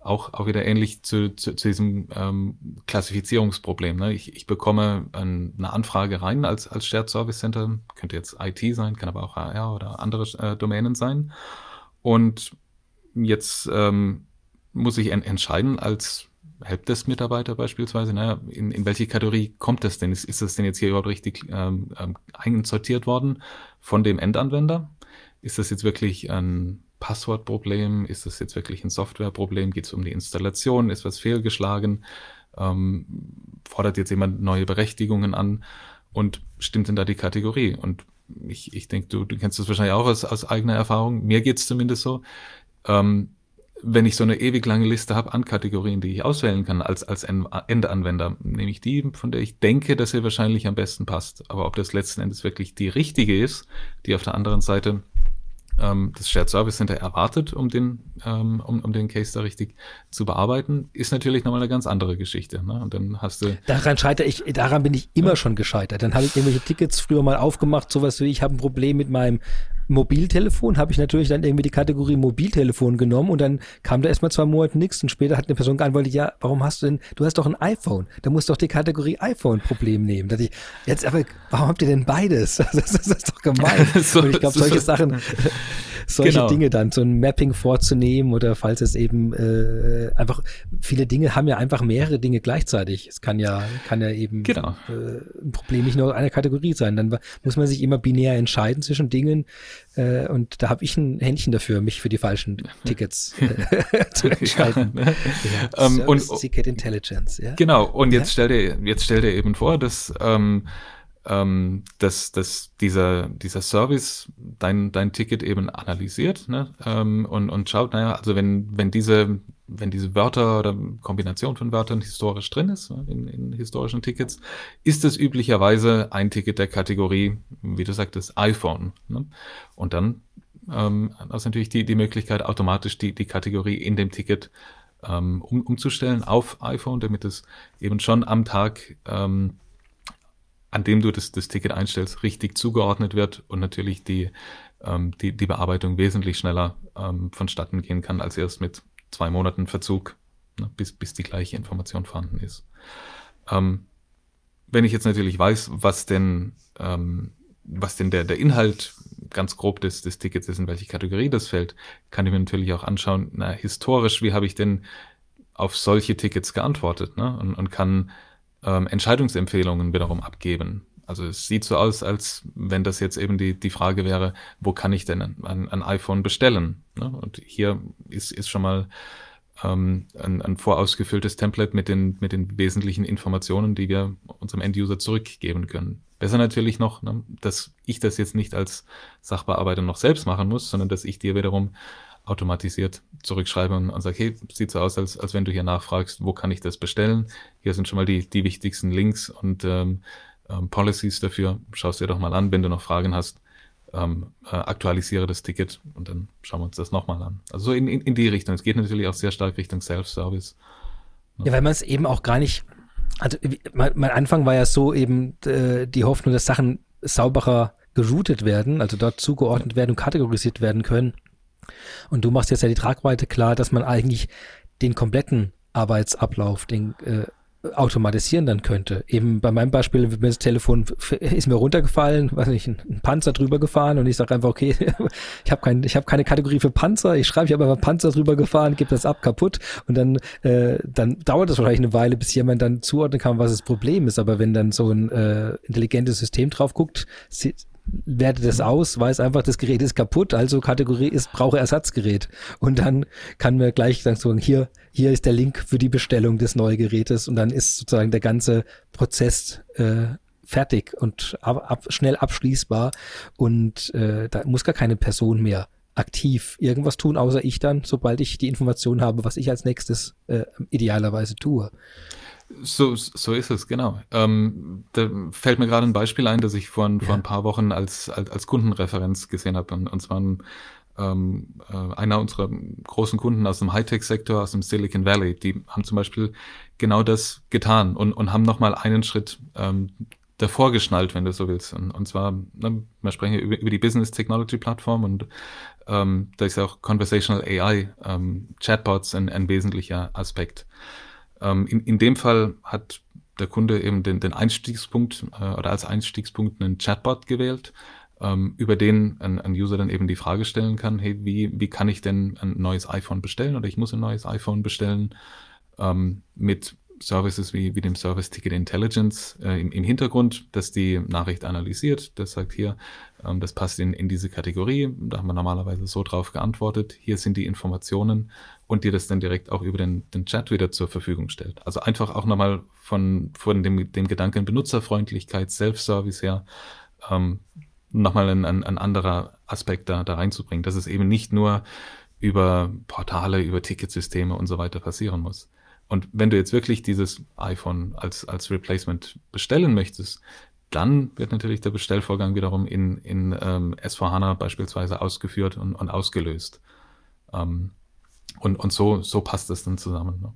Auch, auch wieder ähnlich zu, zu, zu diesem ähm, Klassifizierungsproblem. Ne? Ich, ich bekomme ein, eine Anfrage rein als, als Shared Service Center, könnte jetzt IT sein, kann aber auch HR oder andere äh, Domänen sein. Und jetzt ähm, muss ich en entscheiden als Helpdesk-Mitarbeiter beispielsweise, naja, in, in welche Kategorie kommt das denn? Ist, ist das denn jetzt hier überhaupt richtig ähm, ähm, einsortiert worden von dem Endanwender? Ist das jetzt wirklich ein Passwortproblem? Ist das jetzt wirklich ein Softwareproblem? Geht es um die Installation? Ist was fehlgeschlagen? Ähm, fordert jetzt jemand neue Berechtigungen an? Und stimmt denn da die Kategorie? Und ich, ich denke, du, du kennst das wahrscheinlich auch aus, aus eigener Erfahrung. Mir geht's zumindest so. Ähm, wenn ich so eine ewig lange Liste habe an Kategorien, die ich auswählen kann als, als Endanwender, nehme ich die, von der ich denke, dass sie wahrscheinlich am besten passt. Aber ob das letzten Endes wirklich die richtige ist, die auf der anderen Seite ähm, das Shared Service Center erwartet, um den, ähm, um, um den Case da richtig zu bearbeiten, ist natürlich nochmal eine ganz andere Geschichte. Ne? Und dann hast du. Daran scheitere ich, daran bin ich immer ja. schon gescheitert. Dann habe ich irgendwelche Tickets früher mal aufgemacht, sowas wie ich habe ein Problem mit meinem Mobiltelefon habe ich natürlich dann irgendwie die Kategorie Mobiltelefon genommen und dann kam da erstmal zwei Monate nichts und später hat eine Person geantwortet, ja, warum hast du denn, du hast doch ein iPhone, da musst du doch die Kategorie iPhone-Problem nehmen. Dass ich, jetzt aber, warum habt ihr denn beides? [laughs] Das, das, das ist doch gemein. [laughs] so, und ich glaube, solche Sachen, [laughs] solche genau. Dinge dann, so ein Mapping vorzunehmen oder falls es eben äh, einfach, viele Dinge haben ja einfach mehrere Dinge gleichzeitig. Es kann ja, kann ja eben genau. äh, ein Problem nicht nur einer Kategorie sein. Dann muss man sich immer binär entscheiden zwischen Dingen, äh, und da habe ich ein Händchen dafür, mich für die falschen Tickets [laughs] äh, [laughs] zu entscheiden. Ja, ne? ja. Um, und, Ticket Intelligence. Ja? Genau. Und jetzt ja? stell dir jetzt stell dir eben vor, dass ähm, ähm, dass, dass dieser, dieser Service dein, dein Ticket eben analysiert ne? ähm, und, und schaut, naja, also wenn, wenn diese, wenn diese Wörter oder Kombination von Wörtern historisch drin ist, ne, in, in historischen Tickets, ist es üblicherweise ein Ticket der Kategorie, wie du sagtest, iPhone. Ne? Und dann ähm, hast du natürlich die, die Möglichkeit, automatisch die, die Kategorie in dem Ticket ähm, um, umzustellen auf iPhone, damit es eben schon am Tag ähm, an dem du das, das Ticket einstellst, richtig zugeordnet wird und natürlich die, ähm, die, die Bearbeitung wesentlich schneller ähm, vonstatten gehen kann, als erst mit zwei Monaten Verzug, ne, bis, bis die gleiche Information vorhanden ist. Ähm, wenn ich jetzt natürlich weiß, was denn, ähm, was denn der, der Inhalt ganz grob des, des Tickets ist, in welche Kategorie das fällt, kann ich mir natürlich auch anschauen, na, historisch, wie habe ich denn auf solche Tickets geantwortet ne? und, und kann ähm, Entscheidungsempfehlungen wiederum abgeben. Also es sieht so aus, als wenn das jetzt eben die, die Frage wäre, wo kann ich denn ein, ein iPhone bestellen? Ne? Und hier ist, ist schon mal ähm, ein, ein vorausgefülltes Template mit den, mit den wesentlichen Informationen, die wir unserem Enduser zurückgeben können. Besser natürlich noch, ne, dass ich das jetzt nicht als Sachbearbeiter noch selbst machen muss, sondern dass ich dir wiederum automatisiert zurückschreibe und, und sage, hey, sieht so aus, als, als wenn du hier nachfragst, wo kann ich das bestellen? Hier sind schon mal die, die wichtigsten Links und ähm, ähm, Policies dafür. Schau es dir doch mal an, wenn du noch Fragen hast. Ähm, äh, aktualisiere das Ticket und dann schauen wir uns das nochmal an. Also so in, in, in die Richtung. Es geht natürlich auch sehr stark Richtung Self-Service. Ja, weil man es eben auch gar nicht, also mein, mein Anfang war ja so eben äh, die Hoffnung, dass Sachen sauberer geroutet werden, also dort zugeordnet werden und kategorisiert werden können. Und du machst jetzt ja die Tragweite klar, dass man eigentlich den kompletten Arbeitsablauf, den äh, automatisieren dann könnte. Eben bei meinem Beispiel, wenn das Telefon ist mir runtergefallen, weiß nicht, ein Panzer drüber gefahren und ich sage einfach, okay, [laughs] ich habe kein, ich hab keine Kategorie für Panzer, ich schreibe, ich habe einfach Panzer drüber gefahren, gebe das ab, kaputt und dann, äh, dann dauert es wahrscheinlich eine Weile, bis jemand dann zuordnen kann, was das Problem ist. Aber wenn dann so ein äh, intelligentes System drauf guckt, werte das aus, weiß einfach, das Gerät ist kaputt, also Kategorie ist, brauche Ersatzgerät. Und dann kann mir gleich sagen, hier, hier ist der Link für die Bestellung des neuen Gerätes und dann ist sozusagen der ganze Prozess äh, fertig und ab, ab, schnell abschließbar und äh, da muss gar keine Person mehr aktiv irgendwas tun, außer ich dann, sobald ich die Information habe, was ich als nächstes äh, idealerweise tue. So, so ist es, genau. Ähm, da fällt mir gerade ein Beispiel ein, das ich vor, ja. vor ein paar Wochen als, als, als Kundenreferenz gesehen habe. Und, und zwar ein, ähm, äh, einer unserer großen Kunden aus dem Hightech-Sektor, aus dem Silicon Valley, die haben zum Beispiel genau das getan und, und haben nochmal einen Schritt ähm, davor geschnallt, wenn du so willst. Und, und zwar, ne, wir sprechen hier über, über die Business Technology Plattform und ähm, da ist auch Conversational AI, ähm, Chatbots ein, ein wesentlicher Aspekt. Ähm, in, in dem Fall hat der Kunde eben den, den Einstiegspunkt äh, oder als Einstiegspunkt einen Chatbot gewählt, ähm, über den ein, ein, User dann eben die Frage stellen kann, hey, wie, wie kann ich denn ein neues iPhone bestellen oder ich muss ein neues iPhone bestellen ähm, mit Services wie, wie dem Service Ticket Intelligence äh, im, im Hintergrund, dass die Nachricht analysiert, das sagt hier, ähm, das passt in, in diese Kategorie, da haben wir normalerweise so drauf geantwortet, hier sind die Informationen und dir das dann direkt auch über den, den Chat wieder zur Verfügung stellt. Also einfach auch nochmal von, von dem, dem Gedanken Benutzerfreundlichkeit, Self-Service her, ähm, nochmal ein, ein, ein anderer Aspekt da, da reinzubringen, dass es eben nicht nur über Portale, über Ticketsysteme und so weiter passieren muss. Und wenn du jetzt wirklich dieses iPhone als, als Replacement bestellen möchtest, dann wird natürlich der Bestellvorgang wiederum in, in ähm, S4HANA beispielsweise ausgeführt und, und ausgelöst. Ähm, und, und so, so passt das dann zusammen. Ne?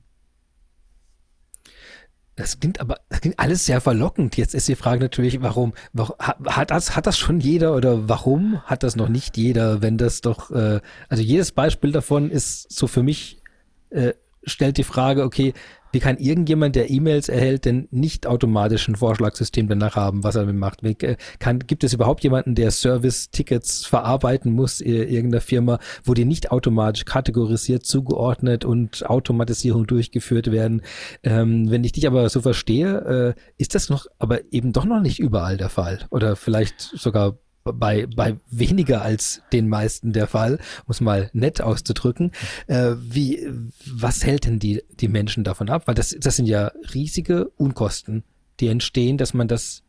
Das klingt aber, das klingt alles sehr verlockend. Jetzt ist die Frage natürlich, warum, warum hat das, hat das schon jeder oder warum hat das noch nicht jeder, wenn das doch, äh, also jedes Beispiel davon ist so für mich äh, stellt die Frage, okay, wie kann irgendjemand, der E-Mails erhält, denn nicht automatisch ein Vorschlagssystem danach haben, was er damit macht? Äh, kann, gibt es überhaupt jemanden, der Service-Tickets verarbeiten muss, irgendeiner Firma, wo die nicht automatisch kategorisiert, zugeordnet und Automatisierung durchgeführt werden? Ähm, wenn ich dich aber so verstehe, äh, ist das noch, aber eben doch noch nicht überall der Fall. Oder vielleicht sogar bei, bei weniger als den meisten der Fall, muss mal nett auszudrücken. Äh, wie, was hält denn die, die Menschen davon ab? Weil das, das sind ja riesige Unkosten, die entstehen, dass man das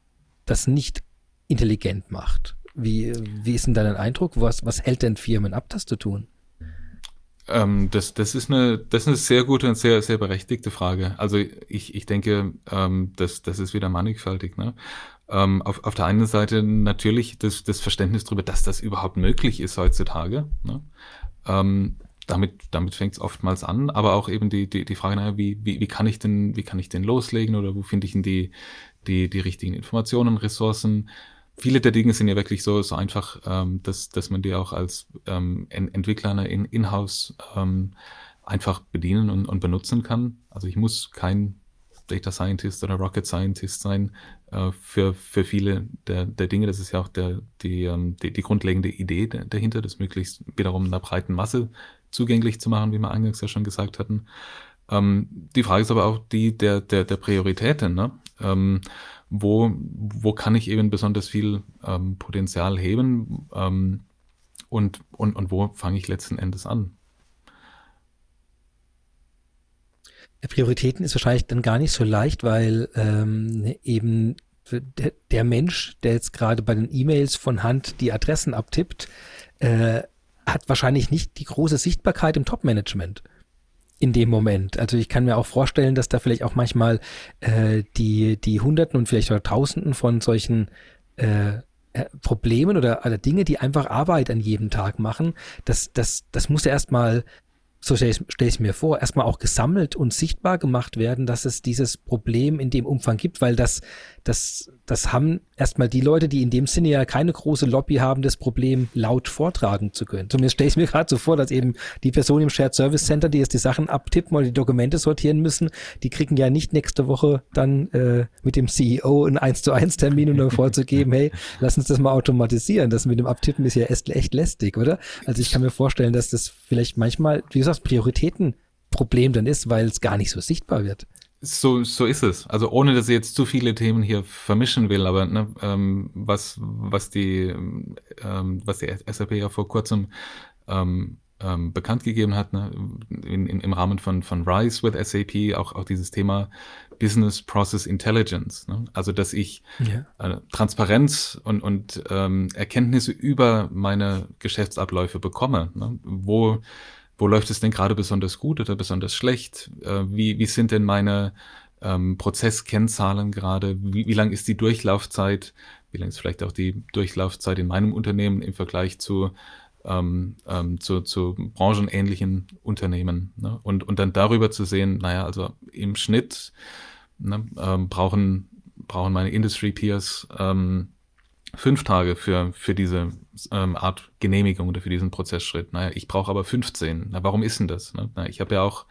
das nicht intelligent macht. Wie, wie ist denn dein Eindruck? Was, was hält denn Firmen ab, das zu tun? Ähm, das, das, ist eine, das ist eine sehr gute und sehr, sehr berechtigte Frage. Also ich, ich denke, ähm, das, das ist wieder mannigfaltig. Ne? Ähm, auf, auf der einen Seite natürlich das, das Verständnis darüber, dass das überhaupt möglich ist heutzutage. Ne? Ähm, damit, damit fängt es oftmals an, aber auch eben die, die, die Frage, naja, wie, wie, wie kann ich denn, wie kann ich denn loslegen oder wo finde ich denn die, die, die richtigen Informationen, Ressourcen? viele der Dinge sind ja wirklich so, so einfach, ähm, dass, dass man die auch als ähm, Entwickler in In-house ähm, einfach bedienen und, und benutzen kann. Also ich muss kein Data Scientist oder Rocket Scientist sein äh, für, für viele der, der Dinge. Das ist ja auch der, die, ähm, die, die grundlegende Idee dahinter, das möglichst wiederum einer breiten Masse zugänglich zu machen, wie wir eingangs ja schon gesagt hatten. Ähm, die Frage ist aber auch die der, der, der Prioritäten. Ne? Ähm, wo, wo kann ich eben besonders viel ähm, Potenzial heben ähm, und, und, und wo fange ich letzten Endes an? Prioritäten ist wahrscheinlich dann gar nicht so leicht, weil ähm, eben der, der, Mensch, der jetzt gerade bei den E-Mails von Hand die Adressen abtippt, äh, hat wahrscheinlich nicht die große Sichtbarkeit im Top-Management in dem Moment. Also ich kann mir auch vorstellen, dass da vielleicht auch manchmal äh, die, die Hunderten und vielleicht auch Tausenden von solchen äh, äh Problemen oder, oder Dinge, die einfach Arbeit an jedem Tag machen, das, das, das muss ja erstmal so stelle ich, stell ich mir vor, erstmal auch gesammelt und sichtbar gemacht werden, dass es dieses Problem in dem Umfang gibt, weil das, das, das haben erstmal die Leute, die in dem Sinne ja keine große Lobby haben, das Problem laut vortragen zu können. Zumindest stelle ich mir [laughs] gerade so vor, dass eben die Person im Shared Service Center, die jetzt die Sachen abtippen oder die Dokumente sortieren müssen, die kriegen ja nicht nächste Woche dann äh, mit dem CEO einen 1 zu 1 Termin, um dann [laughs] vorzugeben, hey, lass uns das mal automatisieren. Das mit dem Abtippen ist ja echt, echt lästig, oder? Also ich kann mir vorstellen, dass das vielleicht manchmal, wie gesagt, das Prioritätenproblem dann ist, weil es gar nicht so sichtbar wird. So, so ist es. Also ohne, dass ich jetzt zu viele Themen hier vermischen will, aber ne, ähm, was, was die, ähm, was die SAP ja vor kurzem ähm, ähm, bekannt gegeben hat, ne, in, in, im Rahmen von, von RISE with SAP, auch, auch dieses Thema Business Process Intelligence. Ne? Also, dass ich ja. äh, Transparenz und, und ähm, Erkenntnisse über meine Geschäftsabläufe bekomme. Ne? Wo wo läuft es denn gerade besonders gut oder besonders schlecht? Äh, wie, wie sind denn meine ähm, Prozesskennzahlen gerade? Wie, wie lang ist die Durchlaufzeit? Wie lang ist vielleicht auch die Durchlaufzeit in meinem Unternehmen im Vergleich zu, ähm, ähm, zu, zu branchenähnlichen Unternehmen? Ne? Und, und dann darüber zu sehen, naja, also im Schnitt ne, ähm, brauchen, brauchen meine Industry Peers ähm, fünf Tage für, für diese ähm, Art Genehmigung oder für diesen Prozessschritt. Naja, ich brauche aber 15. Na, warum ist denn das? Na, ich habe ja auch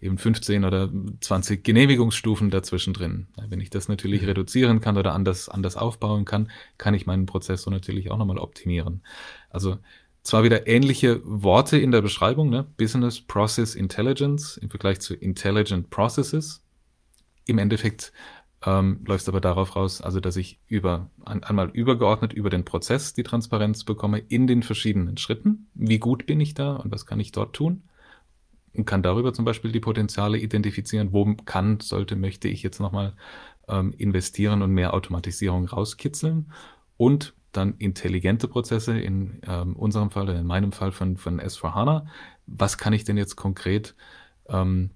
eben 15 oder 20 Genehmigungsstufen dazwischen drin. Na, wenn ich das natürlich mhm. reduzieren kann oder anders, anders aufbauen kann, kann ich meinen Prozess so natürlich auch nochmal optimieren. Also zwar wieder ähnliche Worte in der Beschreibung, ne? Business Process Intelligence im Vergleich zu Intelligent Processes. Im Endeffekt ähm, läuft aber darauf raus, also dass ich über ein, einmal übergeordnet über den Prozess die Transparenz bekomme in den verschiedenen Schritten. Wie gut bin ich da und was kann ich dort tun? Und kann darüber zum Beispiel die Potenziale identifizieren, wo kann, sollte, möchte ich jetzt nochmal ähm, investieren und mehr Automatisierung rauskitzeln und dann intelligente Prozesse, in ähm, unserem Fall oder in meinem Fall von, von S4HANA. Was kann ich denn jetzt konkret ähm,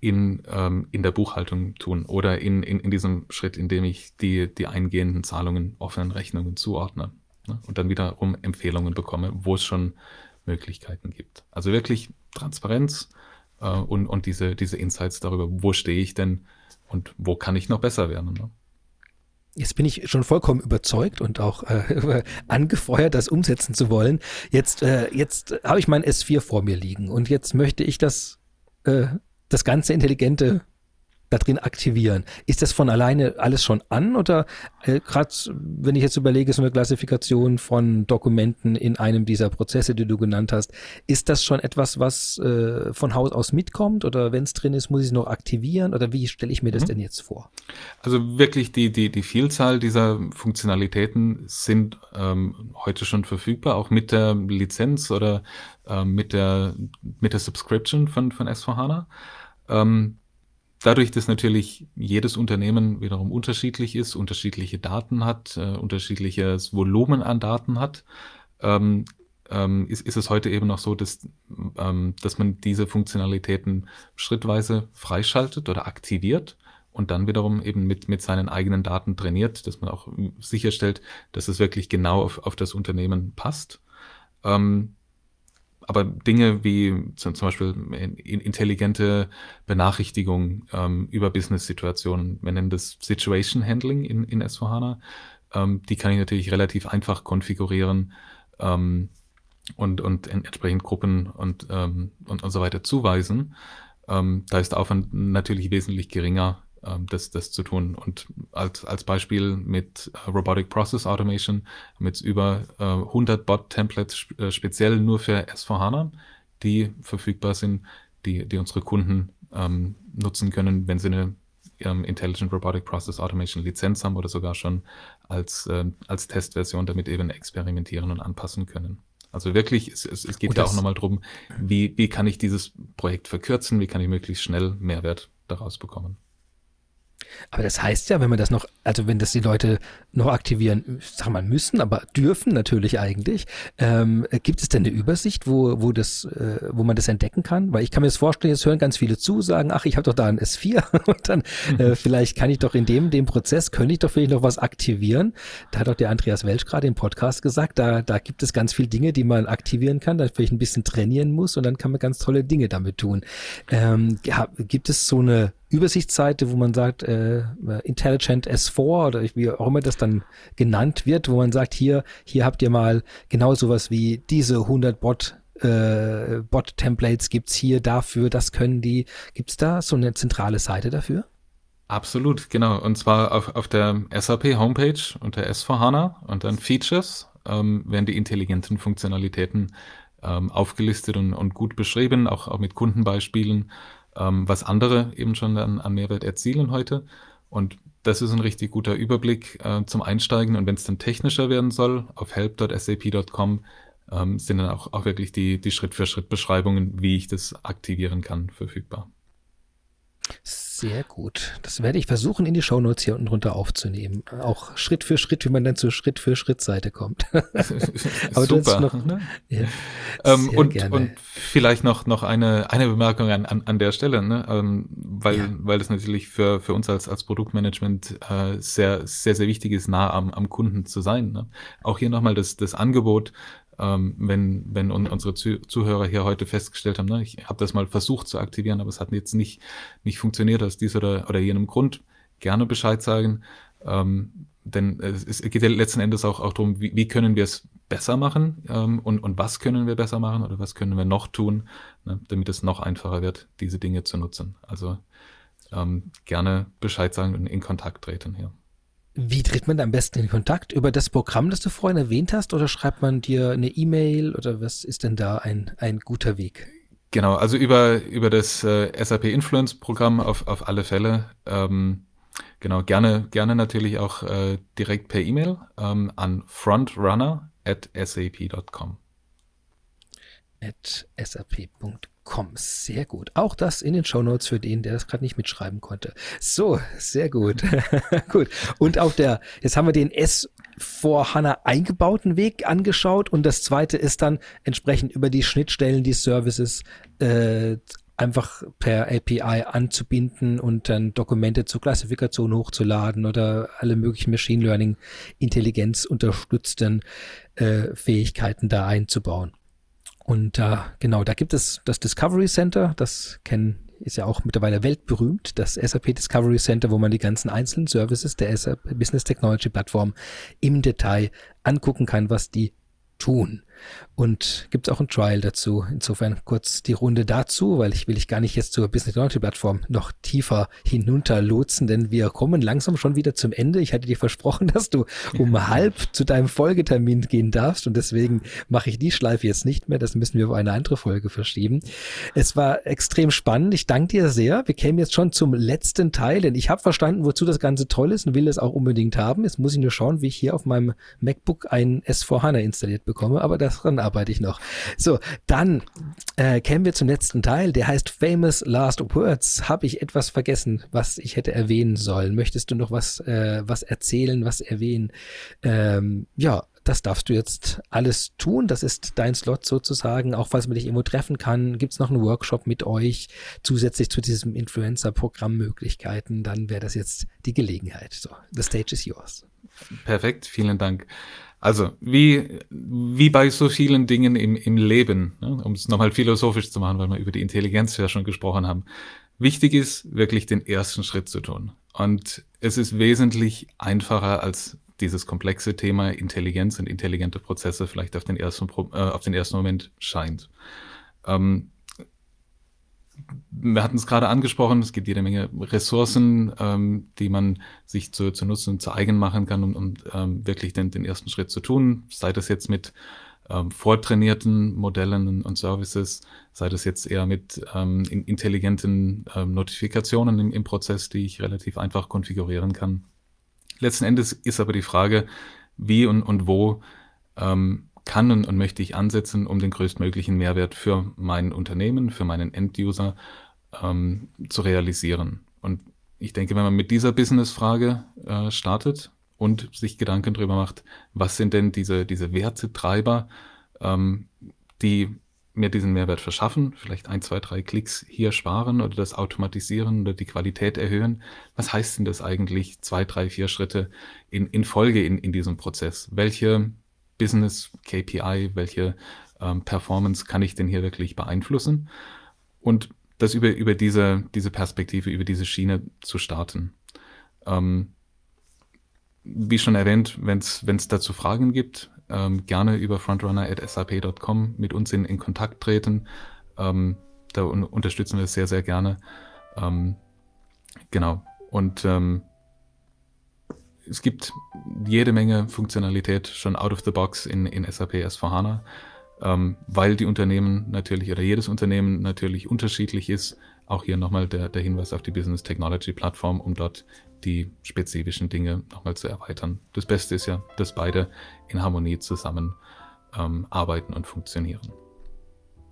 in, ähm, in der Buchhaltung tun oder in, in, in diesem Schritt, in dem ich die, die eingehenden Zahlungen offenen Rechnungen zuordne ne? und dann wiederum Empfehlungen bekomme, wo es schon Möglichkeiten gibt. Also wirklich Transparenz äh, und, und diese, diese Insights darüber, wo stehe ich denn und wo kann ich noch besser werden. Ne? Jetzt bin ich schon vollkommen überzeugt und auch äh, [laughs] angefeuert, das umsetzen zu wollen. Jetzt, äh, jetzt habe ich mein S4 vor mir liegen und jetzt möchte ich das äh, das ganze Intelligente da drin aktivieren. Ist das von alleine alles schon an oder äh, gerade wenn ich jetzt überlege, so eine Klassifikation von Dokumenten in einem dieser Prozesse, die du genannt hast, ist das schon etwas, was äh, von Haus aus mitkommt oder wenn es drin ist, muss ich es noch aktivieren oder wie stelle ich mir das mhm. denn jetzt vor? Also wirklich die, die, die Vielzahl dieser Funktionalitäten sind ähm, heute schon verfügbar, auch mit der Lizenz oder ähm, mit, der, mit der Subscription von, von S4HANA. Ähm, dadurch, dass natürlich jedes Unternehmen wiederum unterschiedlich ist, unterschiedliche Daten hat, äh, unterschiedliches Volumen an Daten hat, ähm, ähm, ist, ist es heute eben noch so, dass, ähm, dass man diese Funktionalitäten schrittweise freischaltet oder aktiviert und dann wiederum eben mit, mit seinen eigenen Daten trainiert, dass man auch sicherstellt, dass es wirklich genau auf, auf das Unternehmen passt. Ähm, aber Dinge wie zum, Beispiel intelligente Benachrichtigung ähm, über Business-Situationen, wir nennen das Situation Handling in, in S4HANA, ähm, die kann ich natürlich relativ einfach konfigurieren ähm, und, und entsprechend Gruppen und, ähm, und, und so weiter zuweisen. Ähm, da ist der Aufwand natürlich wesentlich geringer, ähm, das, das zu tun. Und als, als Beispiel mit äh, Robotic Process Automation mit über äh, 100 Bot-Templates äh, speziell nur für S4HANA, die verfügbar sind, die, die unsere Kunden ähm, nutzen können, wenn sie eine ähm, Intelligent Robotic Process Automation Lizenz haben oder sogar schon als, äh, als Testversion damit eben experimentieren und anpassen können. Also wirklich, es, es, es geht ja auch nochmal drum, wie, wie kann ich dieses Projekt verkürzen, wie kann ich möglichst schnell Mehrwert daraus bekommen. Aber das heißt ja, wenn man das noch, also wenn das die Leute noch aktivieren, sag mal müssen, aber dürfen natürlich eigentlich, ähm, gibt es denn eine Übersicht, wo, wo das, äh, wo man das entdecken kann? Weil ich kann mir das vorstellen, jetzt hören ganz viele zu, sagen, ach, ich habe doch da ein S4 [laughs] und dann äh, vielleicht kann ich doch in dem, dem Prozess, könnte ich doch vielleicht noch was aktivieren. Da hat doch der Andreas Welsch gerade im Podcast gesagt, da, da gibt es ganz viele Dinge, die man aktivieren kann, da vielleicht ein bisschen trainieren muss und dann kann man ganz tolle Dinge damit tun. Ähm, ja, gibt es so eine Übersichtsseite, wo man sagt, äh, Intelligent S4 oder wie auch immer das dann genannt wird, wo man sagt, hier, hier habt ihr mal genau sowas wie diese 100 Bot äh, Bot-Templates gibt's hier dafür, das können die. Gibt's da so eine zentrale Seite dafür? Absolut, genau. Und zwar auf, auf der SAP Homepage unter S4HANA und dann Features ähm, werden die intelligenten Funktionalitäten ähm, aufgelistet und, und gut beschrieben, auch, auch mit Kundenbeispielen ähm, was andere eben schon an, an Mehrwert erzielen heute. Und das ist ein richtig guter Überblick äh, zum Einsteigen. Und wenn es dann technischer werden soll, auf help.sap.com ähm, sind dann auch, auch wirklich die, die Schritt-für-Schritt-Beschreibungen, wie ich das aktivieren kann, verfügbar. Sehr gut. Das werde ich versuchen, in die Shownotes hier unten drunter aufzunehmen. Auch Schritt für Schritt, wie man dann zur Schritt für Schritt Seite kommt. [laughs] Aber Super. Noch, ne? ja, ähm, und, gerne. und vielleicht noch, noch eine, eine Bemerkung an, an, an der Stelle, ne? ähm, weil, ja. weil das natürlich für, für uns als, als Produktmanagement äh, sehr, sehr, sehr wichtig ist, nah am, am Kunden zu sein. Ne? Auch hier nochmal das, das Angebot, ähm, wenn, wenn un unsere Zuhörer hier heute festgestellt haben, ne, ich habe das mal versucht zu aktivieren, aber es hat jetzt nicht, nicht funktioniert aus diesem oder, oder jenem Grund, gerne Bescheid sagen. Ähm, denn es, geht ja letzten Endes auch, auch darum, wie, wie können wir es besser machen ähm, und, und was können wir besser machen oder was können wir noch tun, ne, damit es noch einfacher wird, diese Dinge zu nutzen. Also ähm, gerne Bescheid sagen und in Kontakt treten hier. Wie tritt man da am besten in Kontakt? Über das Programm, das du vorhin erwähnt hast, oder schreibt man dir eine E-Mail oder was ist denn da ein, ein guter Weg? Genau, also über, über das äh, SAP Influence Programm auf, auf alle Fälle. Ähm, genau, gerne, gerne natürlich auch äh, direkt per E-Mail ähm, an frontrunner at sap.com. At sap.com www.ecom. Sehr gut. Auch das in den Show Notes für den, der das gerade nicht mitschreiben konnte. So, sehr gut. [laughs] gut. Und auf der, jetzt haben wir den S vor HANA eingebauten Weg angeschaut und das zweite ist dann entsprechend über die Schnittstellen, die Services äh, einfach per API anzubinden und dann Dokumente zur Klassifikation hochzuladen oder alle möglichen Machine Learning Intelligenz unterstützten äh, Fähigkeiten da einzubauen. Und äh, genau, da gibt es das Discovery Center, das kennen ist ja auch mittlerweile weltberühmt, das SAP Discovery Center, wo man die ganzen einzelnen Services der SAP Business Technology Plattform im Detail angucken kann, was die tun. Und gibt es auch ein Trial dazu. Insofern kurz die Runde dazu, weil ich will ich gar nicht jetzt zur Business Technology Plattform noch tiefer hinunter lotsen, denn wir kommen langsam schon wieder zum Ende. Ich hatte dir versprochen, [laughs] dass du um halb zu deinem Folgetermin gehen darfst und deswegen mache ich die Schleife jetzt nicht mehr. Das müssen wir auf eine andere Folge verschieben. Es war extrem spannend. Ich danke dir sehr. Wir kämen jetzt schon zum letzten Teil, denn ich habe verstanden, wozu das Ganze toll ist und will es auch unbedingt haben. Jetzt muss ich nur schauen, wie ich hier auf meinem MacBook ein S4HANA installiert bekomme, aber das daran arbeite ich noch. So, dann äh, kämen wir zum letzten Teil, der heißt Famous Last Words. Habe ich etwas vergessen, was ich hätte erwähnen sollen? Möchtest du noch was, äh, was erzählen, was erwähnen? Ähm, ja, das darfst du jetzt alles tun. Das ist dein Slot sozusagen. Auch falls man dich irgendwo treffen kann, gibt es noch einen Workshop mit euch zusätzlich zu diesem Influencer-Programm Möglichkeiten. Dann wäre das jetzt die Gelegenheit. So, the stage is yours. Perfekt, vielen Dank. Also, wie, wie bei so vielen Dingen im, im Leben, ne, um es nochmal philosophisch zu machen, weil wir über die Intelligenz ja schon gesprochen haben. Wichtig ist, wirklich den ersten Schritt zu tun. Und es ist wesentlich einfacher, als dieses komplexe Thema Intelligenz und intelligente Prozesse vielleicht auf den ersten, äh, auf den ersten Moment scheint. Ähm, wir hatten es gerade angesprochen, es gibt jede Menge Ressourcen, ähm, die man sich zu, zu nutzen und zu eigen machen kann, um, um ähm, wirklich den, den ersten Schritt zu tun. Sei das jetzt mit ähm, vortrainierten Modellen und Services, sei das jetzt eher mit ähm, intelligenten ähm, Notifikationen im, im Prozess, die ich relativ einfach konfigurieren kann. Letzten Endes ist aber die Frage, wie und, und wo ähm, kann und, und möchte ich ansetzen, um den größtmöglichen Mehrwert für mein Unternehmen, für meinen Enduser ähm, zu realisieren. Und ich denke, wenn man mit dieser Business-Frage äh, startet und sich Gedanken darüber macht, was sind denn diese, diese Wertetreiber, ähm, die mir diesen Mehrwert verschaffen, vielleicht ein, zwei, drei Klicks hier sparen oder das automatisieren oder die Qualität erhöhen. Was heißt denn das eigentlich, zwei, drei, vier Schritte in, in Folge in, in diesem Prozess? Welche Business KPI, welche ähm, Performance kann ich denn hier wirklich beeinflussen? Und das über, über diese, diese Perspektive, über diese Schiene zu starten. Ähm, wie schon erwähnt, wenn es dazu Fragen gibt, ähm, gerne über frontrunner.sap.com mit uns in, in Kontakt treten. Ähm, da un unterstützen wir es sehr, sehr gerne. Ähm, genau. Und ähm, es gibt jede Menge Funktionalität schon out of the box in, in SAP S4HANA, ähm, weil die Unternehmen natürlich oder jedes Unternehmen natürlich unterschiedlich ist. Auch hier nochmal der, der Hinweis auf die Business Technology Plattform, um dort die spezifischen Dinge nochmal zu erweitern. Das Beste ist ja, dass beide in Harmonie zusammen ähm, arbeiten und funktionieren.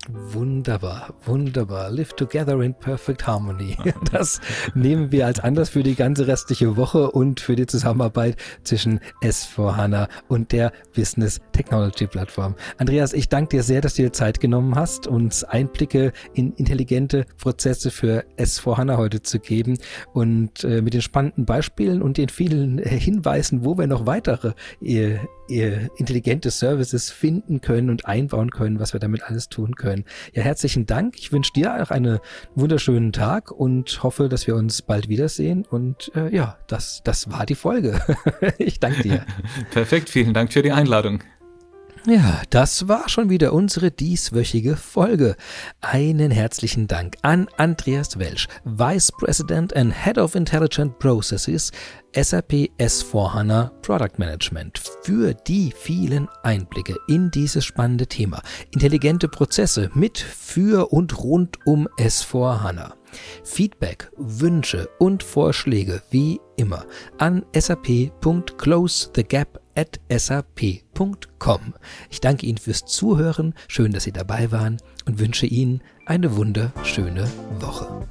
Wunderbar, wunderbar. Live together in perfect harmony. [laughs] Das nehmen wir als Anlass für die ganze restliche Woche und für die Zusammenarbeit zwischen S4HANA und der Business Technology Plattform. Andreas, ich danke dir sehr, dass du dir Zeit genommen hast, uns Einblicke in intelligente Prozesse für S4HANA heute zu geben und äh, mit den spannenden Beispielen und den vielen äh, Hinweisen, wo wir noch weitere äh, intelligente Services finden können und einbauen können, was wir damit alles tun können. Ja, herzlichen Dank. Ich wünsche dir auch einen wunderschönen Tag und hoffe, dass wir uns bald wiedersehen. Und äh, ja, das, das war die Folge. [laughs] ich danke dir. [laughs] Perfekt, vielen Dank für die Einladung. Ja, das war schon wieder unsere dieswöchige Folge. Einen herzlichen Dank an Andreas Welsch, Vice President and Head of Intelligent Processes, SAP S4HANA Product Management, für die vielen Einblicke in dieses spannende Thema. Intelligente Prozesse mit, für und rund um S4HANA. Feedback, Wünsche und Vorschläge wie immer an sap.closethegap at sap.com. Ich danke Ihnen fürs Zuhören, schön, dass Sie dabei waren und wünsche Ihnen eine wunderschöne Woche.